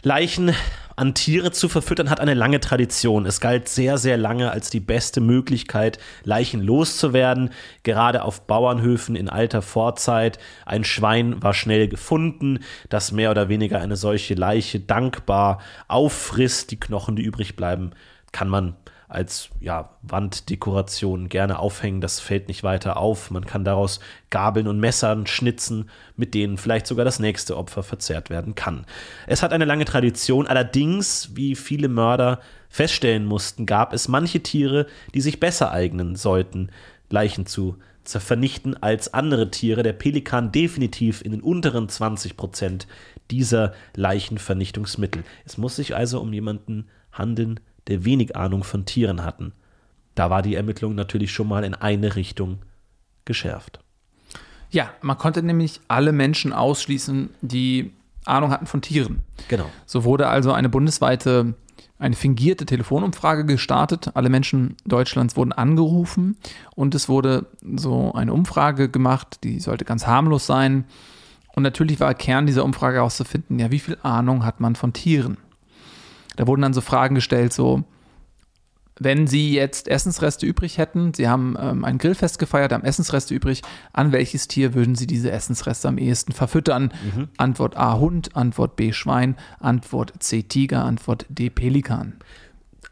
C: Leichen an Tiere zu verfüttern hat eine lange Tradition. Es galt sehr, sehr lange als die beste Möglichkeit, Leichen loszuwerden. Gerade auf Bauernhöfen in alter Vorzeit. Ein Schwein war schnell gefunden, das mehr oder weniger eine solche Leiche dankbar auffrisst. Die Knochen, die übrig bleiben, kann man als ja, Wanddekoration gerne aufhängen. Das fällt nicht weiter auf. Man kann daraus Gabeln und Messern schnitzen, mit denen vielleicht sogar das nächste Opfer verzehrt werden kann. Es hat eine lange Tradition. Allerdings, wie viele Mörder feststellen mussten, gab es manche Tiere, die sich besser eignen sollten, Leichen zu vernichten als andere Tiere. Der Pelikan definitiv in den unteren 20 Prozent dieser Leichenvernichtungsmittel. Es muss sich also um jemanden handeln, der wenig Ahnung von Tieren hatten. Da war die Ermittlung natürlich schon mal in eine Richtung geschärft.
D: Ja, man konnte nämlich alle Menschen ausschließen, die Ahnung hatten von Tieren.
C: Genau.
D: So wurde also eine bundesweite, eine fingierte Telefonumfrage gestartet. Alle Menschen Deutschlands wurden angerufen und es wurde so eine Umfrage gemacht, die sollte ganz harmlos sein. Und natürlich war Kern dieser Umfrage herauszufinden, ja, wie viel Ahnung hat man von Tieren? Da wurden dann so Fragen gestellt, so, wenn Sie jetzt Essensreste übrig hätten, Sie haben ähm, ein Grillfest gefeiert, haben Essensreste übrig, an welches Tier würden Sie diese Essensreste am ehesten verfüttern? Mhm. Antwort A Hund, Antwort B Schwein, Antwort C Tiger, Antwort D Pelikan.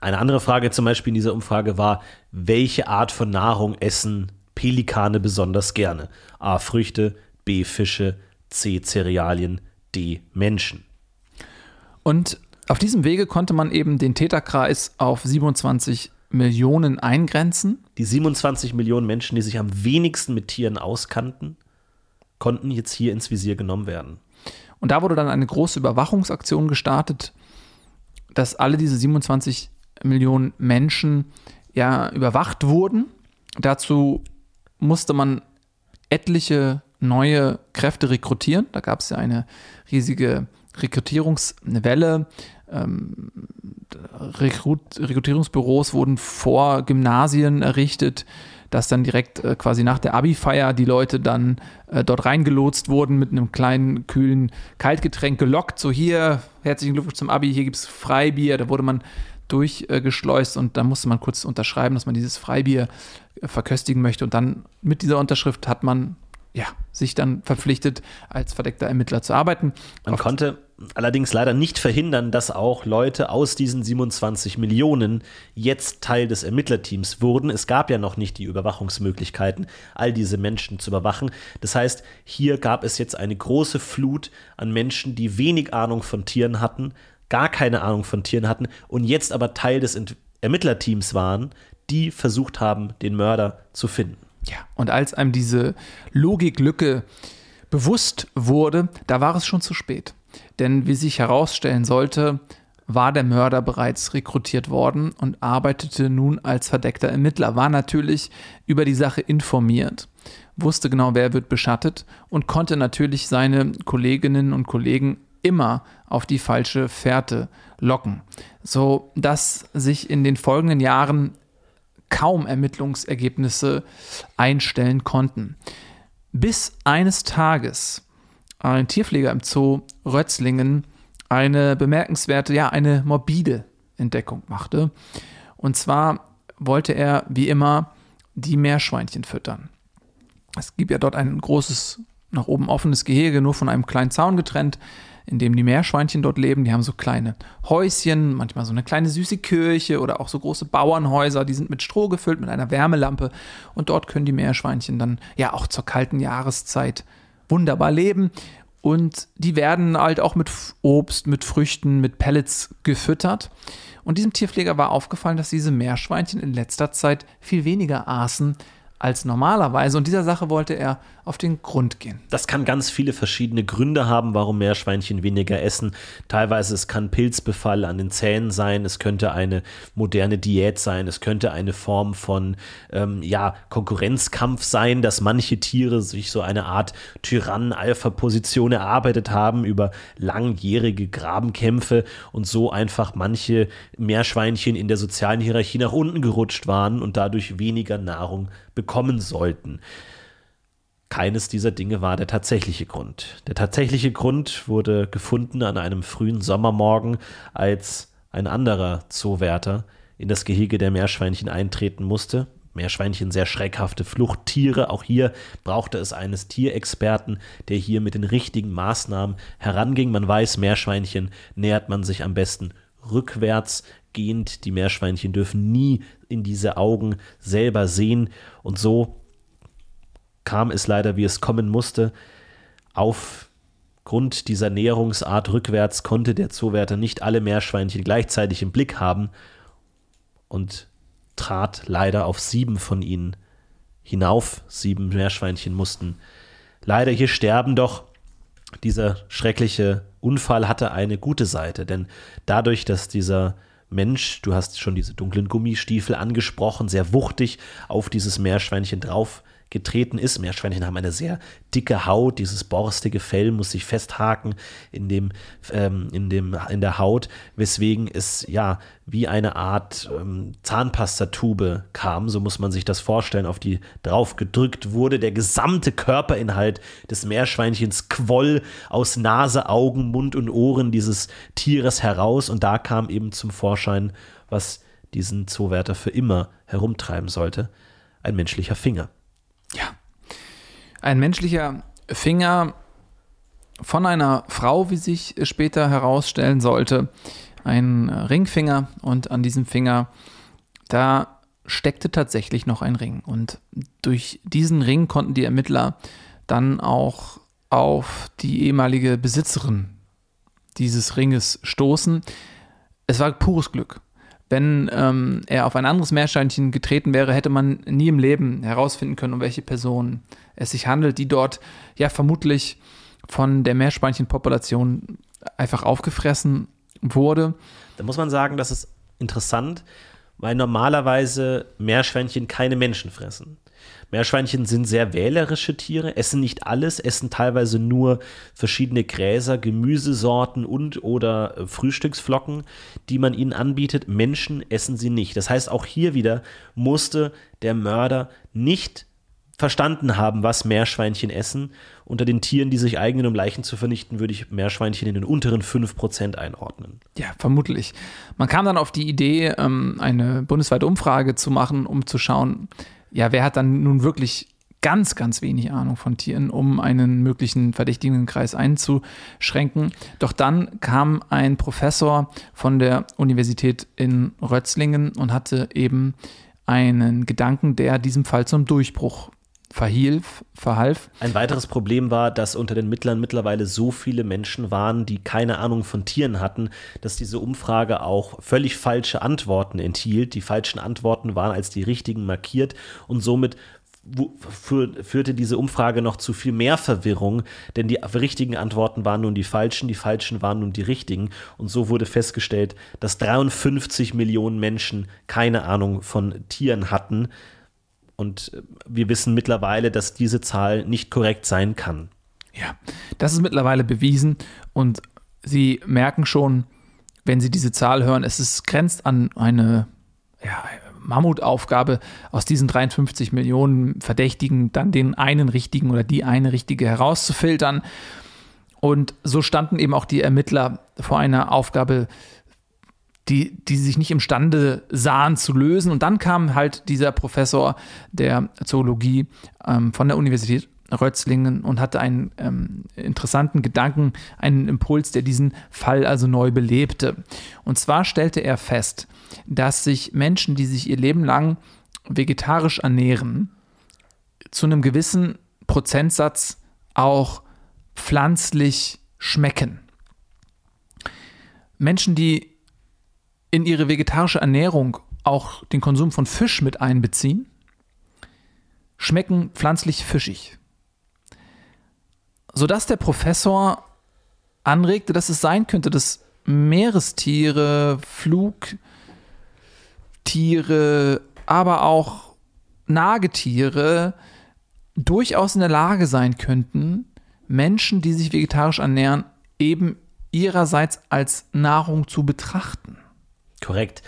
C: Eine andere Frage zum Beispiel in dieser Umfrage war, welche Art von Nahrung essen Pelikane besonders gerne? A Früchte, B Fische, C Cerealien, D Menschen.
D: Und auf diesem Wege konnte man eben den Täterkreis auf 27 Millionen eingrenzen.
C: Die 27 Millionen Menschen, die sich am wenigsten mit Tieren auskannten, konnten jetzt hier ins Visier genommen werden.
D: Und da wurde dann eine große Überwachungsaktion gestartet, dass alle diese 27 Millionen Menschen ja überwacht wurden. Dazu musste man etliche neue Kräfte rekrutieren. Da gab es ja eine riesige Rekrutierungswelle. Ähm, Rekrut Rekrutierungsbüros wurden vor Gymnasien errichtet, dass dann direkt äh, quasi nach der Abi-Feier die Leute dann äh, dort reingelotst wurden mit einem kleinen, kühlen Kaltgetränk gelockt. So hier, herzlichen Glückwunsch zum Abi, hier gibt es Freibier. Da wurde man durchgeschleust und dann musste man kurz unterschreiben, dass man dieses Freibier äh, verköstigen möchte. Und dann mit dieser Unterschrift hat man ja, sich dann verpflichtet, als verdeckter Ermittler zu arbeiten.
C: Man konnte allerdings leider nicht verhindern, dass auch Leute aus diesen 27 Millionen jetzt Teil des Ermittlerteams wurden. Es gab ja noch nicht die Überwachungsmöglichkeiten, all diese Menschen zu überwachen. Das heißt, hier gab es jetzt eine große Flut an Menschen, die wenig Ahnung von Tieren hatten, gar keine Ahnung von Tieren hatten und jetzt aber Teil des Ermittlerteams waren, die versucht haben, den Mörder zu finden.
D: Ja, und als einem diese Logiklücke bewusst wurde, da war es schon zu spät. Denn wie sich herausstellen sollte, war der Mörder bereits rekrutiert worden und arbeitete nun als verdeckter Ermittler, war natürlich über die Sache informiert, wusste genau, wer wird beschattet und konnte natürlich seine Kolleginnen und Kollegen immer auf die falsche Fährte locken, so dass sich in den folgenden Jahren kaum Ermittlungsergebnisse einstellen konnten. Bis eines Tages ein Tierpfleger im Zoo Rötzlingen eine bemerkenswerte, ja, eine morbide Entdeckung machte. Und zwar wollte er, wie immer, die Meerschweinchen füttern. Es gibt ja dort ein großes, nach oben offenes Gehege, nur von einem kleinen Zaun getrennt, in dem die Meerschweinchen dort leben. Die haben so kleine Häuschen, manchmal so eine kleine süße Kirche oder auch so große Bauernhäuser. Die sind mit Stroh gefüllt, mit einer Wärmelampe. Und dort können die Meerschweinchen dann ja auch zur kalten Jahreszeit wunderbar leben. Und die werden halt auch mit Obst, mit Früchten, mit Pellets gefüttert. Und diesem Tierpfleger war aufgefallen, dass diese Meerschweinchen in letzter Zeit viel weniger aßen als normalerweise. Und dieser Sache wollte er auf den Grund gehen.
C: Das kann ganz viele verschiedene Gründe haben, warum Meerschweinchen weniger essen. Teilweise es kann Pilzbefall an den Zähnen sein, es könnte eine moderne Diät sein, es könnte eine Form von ähm, ja, Konkurrenzkampf sein, dass manche Tiere sich so eine Art Tyrannen-Alpha-Position erarbeitet haben über langjährige Grabenkämpfe und so einfach manche Meerschweinchen in der sozialen Hierarchie nach unten gerutscht waren und dadurch weniger Nahrung bekommen sollten. Keines dieser Dinge war der tatsächliche Grund. Der tatsächliche Grund wurde gefunden an einem frühen Sommermorgen, als ein anderer Zoowärter in das Gehege der Meerschweinchen eintreten musste. Meerschweinchen sehr schreckhafte Fluchttiere. Auch hier brauchte es eines Tierexperten, der hier mit den richtigen Maßnahmen heranging. Man weiß, Meerschweinchen nähert man sich am besten rückwärts gehend. Die Meerschweinchen dürfen nie in diese Augen selber sehen. Und so kam es leider, wie es kommen musste. Aufgrund dieser Näherungsart rückwärts konnte der Zoowärter nicht alle Meerschweinchen gleichzeitig im Blick haben und trat leider auf sieben von ihnen hinauf. Sieben Meerschweinchen mussten leider hier sterben, doch dieser schreckliche Unfall hatte eine gute Seite, denn dadurch, dass dieser Mensch, du hast schon diese dunklen Gummistiefel angesprochen, sehr wuchtig auf dieses Meerschweinchen drauf getreten ist. Meerschweinchen haben eine sehr dicke Haut, dieses borstige Fell muss sich festhaken in, dem, ähm, in, dem, in der Haut, weswegen es ja wie eine Art ähm, Zahnpastatube kam, so muss man sich das vorstellen, auf die drauf gedrückt wurde. Der gesamte Körperinhalt des Meerschweinchens quoll aus Nase, Augen, Mund und Ohren dieses Tieres heraus und da kam eben zum Vorschein, was diesen Zoowärter für immer herumtreiben sollte, ein menschlicher Finger.
D: Ja. Ein menschlicher Finger von einer Frau, wie sich später herausstellen sollte. Ein Ringfinger und an diesem Finger, da steckte tatsächlich noch ein Ring. Und durch diesen Ring konnten die Ermittler dann auch auf die ehemalige Besitzerin dieses Ringes stoßen. Es war pures Glück. Wenn ähm, er auf ein anderes Meerschweinchen getreten wäre, hätte man nie im Leben herausfinden können, um welche Person es sich handelt, die dort ja vermutlich von der Meerschweinchenpopulation einfach aufgefressen wurde.
C: Da muss man sagen, das ist interessant, weil normalerweise Meerschweinchen keine Menschen fressen. Meerschweinchen sind sehr wählerische Tiere, essen nicht alles, essen teilweise nur verschiedene Gräser, Gemüsesorten und oder äh, Frühstücksflocken, die man ihnen anbietet. Menschen essen sie nicht. Das heißt, auch hier wieder musste der Mörder nicht verstanden haben, was Meerschweinchen essen. Unter den Tieren, die sich eignen, um Leichen zu vernichten, würde ich Meerschweinchen in den unteren 5% einordnen.
D: Ja, vermutlich. Man kam dann auf die Idee, ähm, eine bundesweite Umfrage zu machen, um zu schauen, ja, wer hat dann nun wirklich ganz, ganz wenig Ahnung von Tieren, um einen möglichen verdächtigen Kreis einzuschränken. Doch dann kam ein Professor von der Universität in Rötzlingen und hatte eben einen Gedanken, der diesem Fall zum Durchbruch verhielf, verhalf.
C: Ein weiteres Problem war, dass unter den Mittlern mittlerweile so viele Menschen waren, die keine Ahnung von Tieren hatten, dass diese Umfrage auch völlig falsche Antworten enthielt. Die falschen Antworten waren als die richtigen markiert und somit führte diese Umfrage noch zu viel mehr Verwirrung, denn die richtigen Antworten waren nun die falschen, die falschen waren nun die richtigen. Und so wurde festgestellt, dass 53 Millionen Menschen keine Ahnung von Tieren hatten. Und äh, wir wissen mittlerweile, dass diese Zahl nicht korrekt sein kann.
D: Ja, das ist mittlerweile bewiesen und Sie merken schon, wenn Sie diese Zahl hören, es ist, grenzt an eine ja, Mammutaufgabe, aus diesen 53 Millionen Verdächtigen dann den einen richtigen oder die eine richtige herauszufiltern. Und so standen eben auch die Ermittler vor einer Aufgabe, die, die sich nicht imstande sahen zu lösen. Und dann kam halt dieser Professor der Zoologie ähm, von der Universität Rötzlingen und hatte einen ähm, interessanten Gedanken, einen Impuls, der diesen Fall also neu belebte. Und zwar stellte er fest, dass sich Menschen, die sich ihr Leben lang vegetarisch ernähren, zu einem gewissen Prozentsatz auch pflanzlich schmecken. Menschen, die in ihre vegetarische Ernährung auch den Konsum von Fisch mit einbeziehen, schmecken pflanzlich fischig. Sodass der Professor anregte, dass es sein könnte, dass Meerestiere, Flugtiere, aber auch Nagetiere durchaus in der Lage sein könnten, Menschen, die sich vegetarisch ernähren, eben ihrerseits als Nahrung zu betrachten.
C: Korrekt.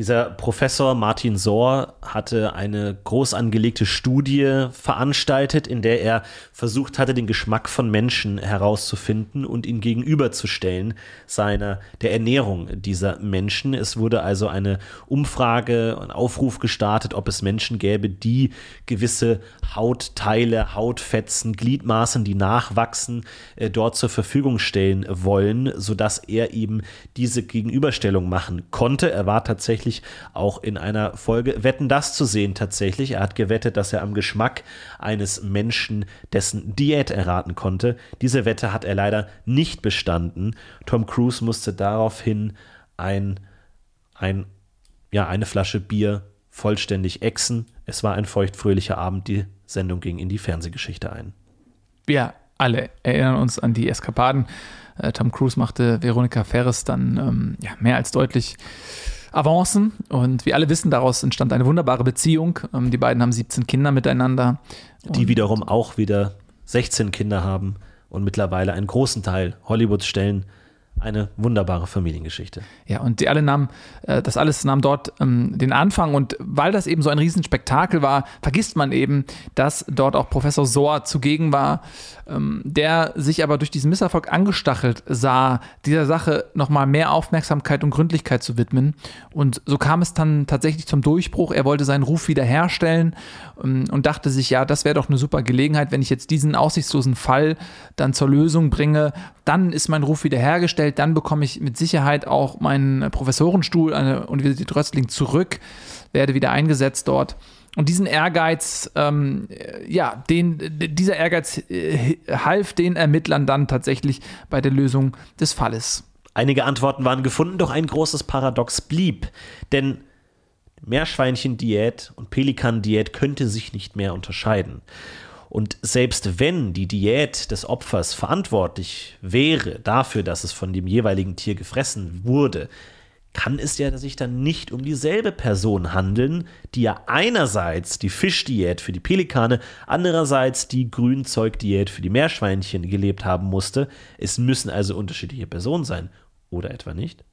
C: Dieser Professor Martin Sohr hatte eine groß angelegte Studie veranstaltet, in der er versucht hatte, den Geschmack von Menschen herauszufinden und ihn gegenüberzustellen seiner der Ernährung dieser Menschen. Es wurde also eine Umfrage, ein Aufruf gestartet, ob es Menschen gäbe, die gewisse Hautteile, Hautfetzen, Gliedmaßen, die nachwachsen, äh, dort zur Verfügung stellen wollen, sodass er eben diese Gegenüberstellung machen konnte. Er war tatsächlich tatsächlich auch in einer Folge Wetten das zu sehen tatsächlich. Er hat gewettet, dass er am Geschmack eines Menschen dessen Diät erraten konnte. Diese Wette hat er leider nicht bestanden. Tom Cruise musste daraufhin ein, ein, ja, eine Flasche Bier vollständig exen. Es war ein feuchtfröhlicher Abend. Die Sendung ging in die Fernsehgeschichte ein.
D: Wir alle erinnern uns an die Eskapaden. Äh, Tom Cruise machte Veronika Ferres dann ähm, ja, mehr als deutlich Avancen. Und wie alle wissen, daraus entstand eine wunderbare Beziehung. Ähm, die beiden haben 17 Kinder miteinander.
C: Die wiederum auch wieder 16 Kinder haben und mittlerweile einen großen Teil Hollywoods stellen eine wunderbare Familiengeschichte.
D: Ja, und die alle nahmen, äh, das alles nahm dort ähm, den Anfang und weil das eben so ein Riesenspektakel war, vergisst man eben, dass dort auch Professor Sohr zugegen war, der sich aber durch diesen Misserfolg angestachelt sah, dieser Sache nochmal mehr Aufmerksamkeit und Gründlichkeit zu widmen. Und so kam es dann tatsächlich zum Durchbruch. Er wollte seinen Ruf wiederherstellen ähm, und dachte sich, ja, das wäre doch eine super Gelegenheit, wenn ich jetzt diesen aussichtslosen Fall dann zur Lösung bringe, dann ist mein Ruf wiederhergestellt, dann bekomme ich mit Sicherheit auch meinen Professorenstuhl an der Universität Röstling zurück, werde wieder eingesetzt dort. Und diesen Ehrgeiz, ähm, ja, den, dieser Ehrgeiz äh, half den Ermittlern dann tatsächlich bei der Lösung des Falles.
C: Einige Antworten waren gefunden, doch ein großes Paradox blieb. Denn Meerschweinchen-Diät und Pelikan-Diät könnte sich nicht mehr unterscheiden. Und selbst wenn die Diät des Opfers verantwortlich wäre dafür, dass es von dem jeweiligen Tier gefressen wurde, kann es ja sich dann nicht um dieselbe Person handeln, die ja einerseits die Fischdiät für die Pelikane, andererseits die Grünzeugdiät für die Meerschweinchen gelebt haben musste. Es müssen also unterschiedliche Personen sein, oder etwa nicht?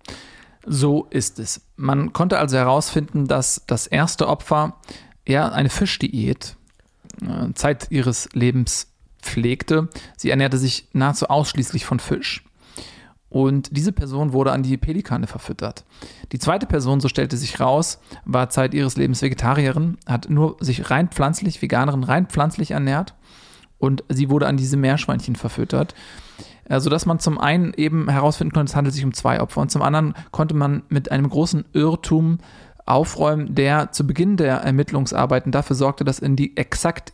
D: So ist es. Man konnte also herausfinden, dass das erste Opfer ja eine Fischdiät äh, Zeit ihres Lebens pflegte. Sie ernährte sich nahezu ausschließlich von Fisch. Und diese Person wurde an die Pelikane verfüttert. Die zweite Person, so stellte sich raus, war Zeit ihres Lebens Vegetarierin, hat nur sich rein pflanzlich, Veganerin rein pflanzlich ernährt und sie wurde an diese Meerschweinchen verfüttert. Sodass man zum einen eben herausfinden konnte, es handelt sich um zwei Opfer und zum anderen konnte man mit einem großen Irrtum aufräumen, der zu Beginn der Ermittlungsarbeiten dafür sorgte, dass in die exakt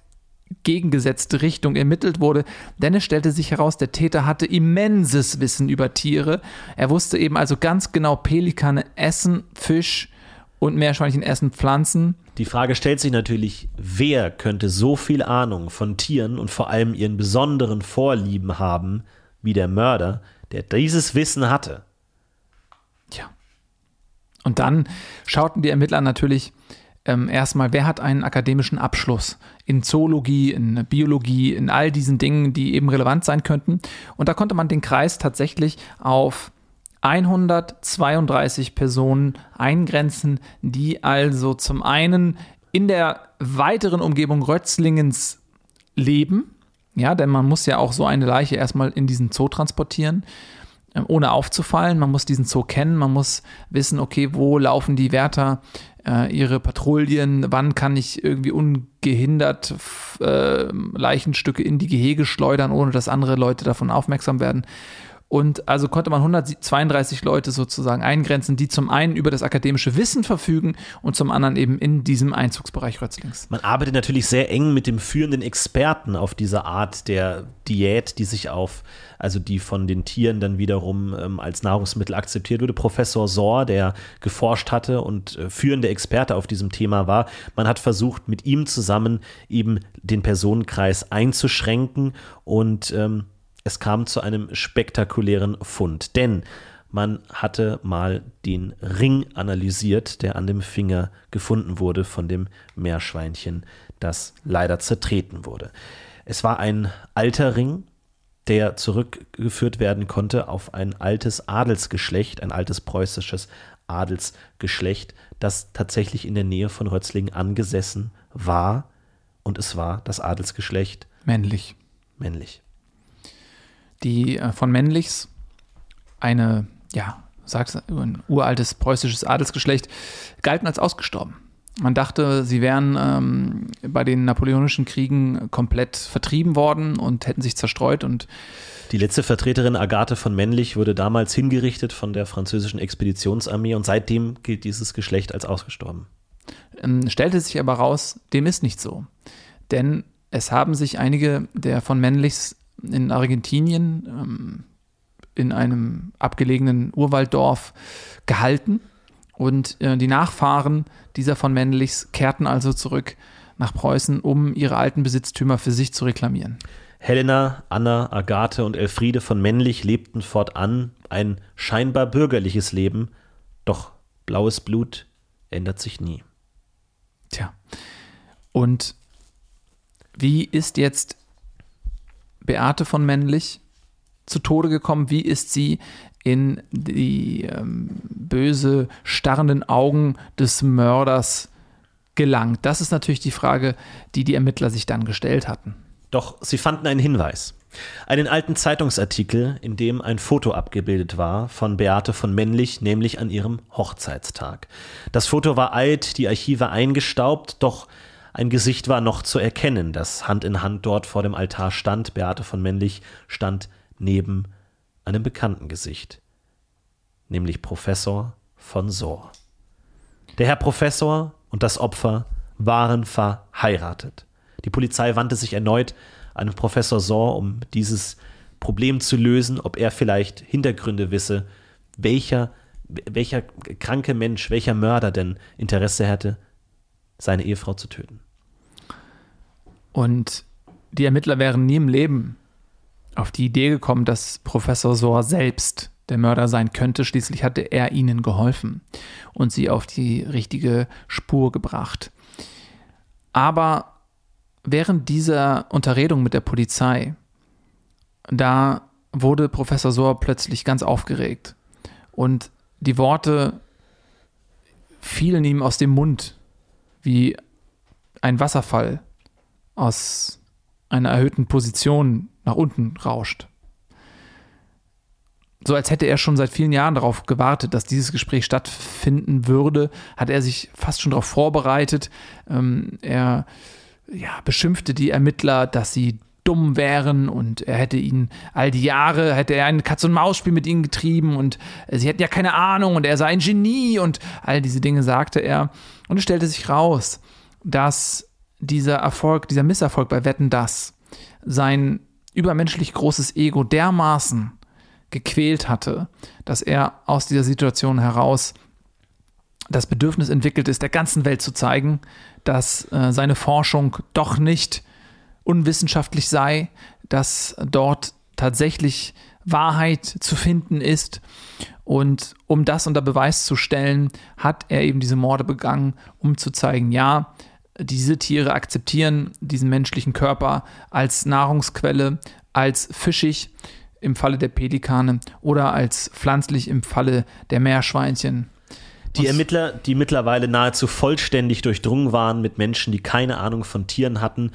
D: gegengesetzte Richtung ermittelt wurde, denn es stellte sich heraus, der Täter hatte immenses Wissen über Tiere. Er wusste eben also ganz genau, Pelikane essen Fisch und Meerschweinchen essen Pflanzen.
C: Die Frage stellt sich natürlich, wer könnte so viel Ahnung von Tieren und vor allem ihren besonderen Vorlieben haben wie der Mörder, der dieses Wissen hatte?
D: Und dann schauten die Ermittler natürlich ähm, erstmal, wer hat einen akademischen Abschluss in Zoologie, in Biologie, in all diesen Dingen, die eben relevant sein könnten. Und da konnte man den Kreis tatsächlich auf 132 Personen eingrenzen, die also zum einen in der weiteren Umgebung Rötzlingens leben, ja, denn man muss ja auch so eine Leiche erstmal in diesen Zoo transportieren, ähm, ohne aufzufallen. Man muss diesen Zoo kennen, man muss wissen, okay, wo laufen die Wärter äh, ihre Patrouillen, wann kann ich irgendwie ungehindert äh, Leichenstücke in die Gehege schleudern, ohne dass andere Leute davon aufmerksam werden. Und also konnte man 132 Leute sozusagen eingrenzen, die zum einen über das akademische Wissen verfügen und zum anderen eben in diesem Einzugsbereich Rötzlings.
C: Man arbeitet natürlich sehr eng mit dem führenden Experten auf dieser Art der Diät, die sich auf, also die von den Tieren dann wiederum ähm, als Nahrungsmittel akzeptiert wurde. Professor Sohr, der geforscht hatte und äh, führende Experte auf diesem Thema war. Man hat versucht, mit ihm zusammen eben den Personenkreis einzuschränken und ähm, es kam zu einem spektakulären Fund, denn man hatte mal den Ring analysiert, der an dem Finger gefunden wurde von dem Meerschweinchen, das leider zertreten wurde. Es war ein alter Ring, der zurückgeführt werden konnte auf ein altes Adelsgeschlecht, ein altes preußisches Adelsgeschlecht, das tatsächlich in der Nähe von Rötzlingen angesessen war. Und es war das Adelsgeschlecht
D: männlich.
C: Männlich
D: die äh, von Männlichs, eine, ja, sag's, ein uraltes preußisches Adelsgeschlecht, galten als ausgestorben. Man dachte, sie wären ähm, bei den napoleonischen Kriegen komplett vertrieben worden und hätten sich zerstreut und
C: die letzte Vertreterin Agathe von Männlich wurde damals hingerichtet von der französischen Expeditionsarmee und seitdem gilt dieses Geschlecht als ausgestorben.
D: Ähm, stellte sich aber raus, dem ist nicht so. Denn es haben sich einige der von Männlichs in Argentinien ähm, in einem abgelegenen Urwalddorf gehalten. Und äh, die Nachfahren dieser von Männlichs kehrten also zurück nach Preußen, um ihre alten Besitztümer für sich zu reklamieren.
C: Helena, Anna, Agathe und Elfriede von Männlich lebten fortan ein scheinbar bürgerliches Leben, doch blaues Blut ändert sich nie.
D: Tja. Und wie ist jetzt Beate von Männlich zu Tode gekommen? Wie ist sie in die ähm, böse, starrenden Augen des Mörders gelangt? Das ist natürlich die Frage, die die Ermittler sich dann gestellt hatten.
C: Doch sie fanden einen Hinweis. Einen alten Zeitungsartikel, in dem ein Foto abgebildet war von Beate von Männlich, nämlich an ihrem Hochzeitstag. Das Foto war alt, die Archive eingestaubt, doch ein Gesicht war noch zu erkennen, das Hand in Hand dort vor dem Altar stand. Beate von Männlich stand neben einem bekannten Gesicht, nämlich Professor von Sohr. Der Herr Professor und das Opfer waren verheiratet. Die Polizei wandte sich erneut an Professor Sohr, um dieses Problem zu lösen, ob er vielleicht Hintergründe wisse, welcher, welcher kranke Mensch, welcher Mörder denn Interesse hätte, seine Ehefrau zu töten.
D: Und die Ermittler wären nie im Leben auf die Idee gekommen, dass Professor Sohr selbst der Mörder sein könnte. Schließlich hatte er ihnen geholfen und sie auf die richtige Spur gebracht. Aber während dieser Unterredung mit der Polizei, da wurde Professor Sohr plötzlich ganz aufgeregt und die Worte fielen ihm aus dem Mund wie ein Wasserfall aus einer erhöhten Position nach unten rauscht. So als hätte er schon seit vielen Jahren darauf gewartet, dass dieses Gespräch stattfinden würde, hat er sich fast schon darauf vorbereitet. Ähm, er ja, beschimpfte die Ermittler, dass sie dumm wären und er hätte ihnen all die Jahre, hätte er ein Katz-und-Maus-Spiel mit ihnen getrieben und sie hätten ja keine Ahnung und er sei ein Genie und all diese Dinge sagte er. Und es stellte sich raus, dass dieser Erfolg, dieser Misserfolg bei Wetten das sein übermenschlich großes Ego dermaßen gequält hatte, dass er aus dieser Situation heraus das Bedürfnis entwickelt ist, der ganzen Welt zu zeigen, dass äh, seine Forschung doch nicht unwissenschaftlich sei, dass dort tatsächlich Wahrheit zu finden ist. Und um das unter Beweis zu stellen, hat er eben diese Morde begangen, um zu zeigen, ja, diese Tiere akzeptieren diesen menschlichen Körper als Nahrungsquelle, als fischig. im Falle der Pelikane oder als pflanzlich im Falle der Meerschweinchen.
C: Die Ermittler, die mittlerweile nahezu vollständig durchdrungen waren mit Menschen, die keine Ahnung von Tieren hatten,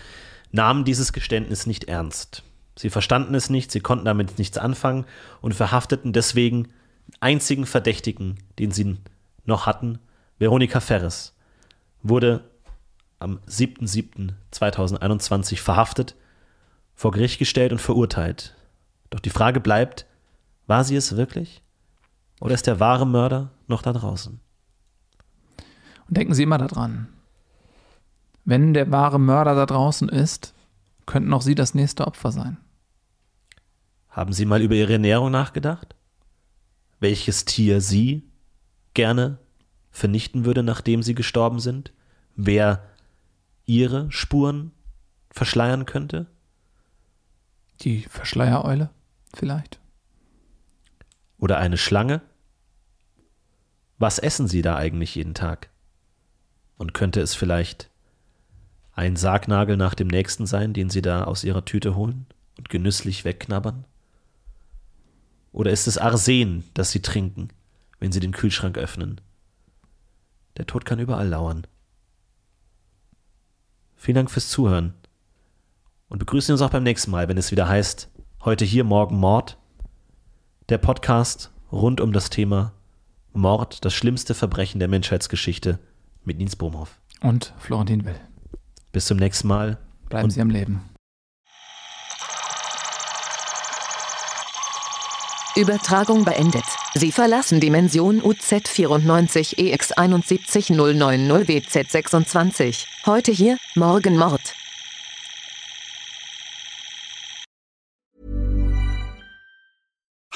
C: nahmen dieses Geständnis nicht ernst. Sie verstanden es nicht, sie konnten damit nichts anfangen und verhafteten deswegen den einzigen Verdächtigen, den sie noch hatten, Veronika Ferres, wurde am 7.7.2021 verhaftet, vor Gericht gestellt und verurteilt. Doch die Frage bleibt, war sie es wirklich? Oder ist der wahre Mörder noch da draußen?
D: Und denken Sie immer daran, wenn der wahre Mörder da draußen ist, könnten auch Sie das nächste Opfer sein.
C: Haben Sie mal über Ihre Ernährung nachgedacht? Welches Tier Sie gerne vernichten würde, nachdem Sie gestorben sind? Wer Ihre Spuren verschleiern könnte?
D: Die Verschleiereule vielleicht.
C: Oder eine Schlange? Was essen Sie da eigentlich jeden Tag? Und könnte es vielleicht ein Sargnagel nach dem nächsten sein, den Sie da aus Ihrer Tüte holen und genüsslich wegknabbern? Oder ist es Arsen, das Sie trinken, wenn Sie den Kühlschrank öffnen? Der Tod kann überall lauern. Vielen Dank fürs Zuhören und begrüßen uns auch beim nächsten Mal, wenn es wieder heißt, heute hier, morgen Mord. Der Podcast rund um das Thema Mord, das schlimmste Verbrechen der Menschheitsgeschichte mit Nils Bohmhoff.
D: Und Florentin Will.
C: Bis zum nächsten Mal.
D: Bleiben Sie am Leben.
B: Übertragung beendet. Sie verlassen Dimension UZ94EX71090WZ26. Heute hier, morgen Mord.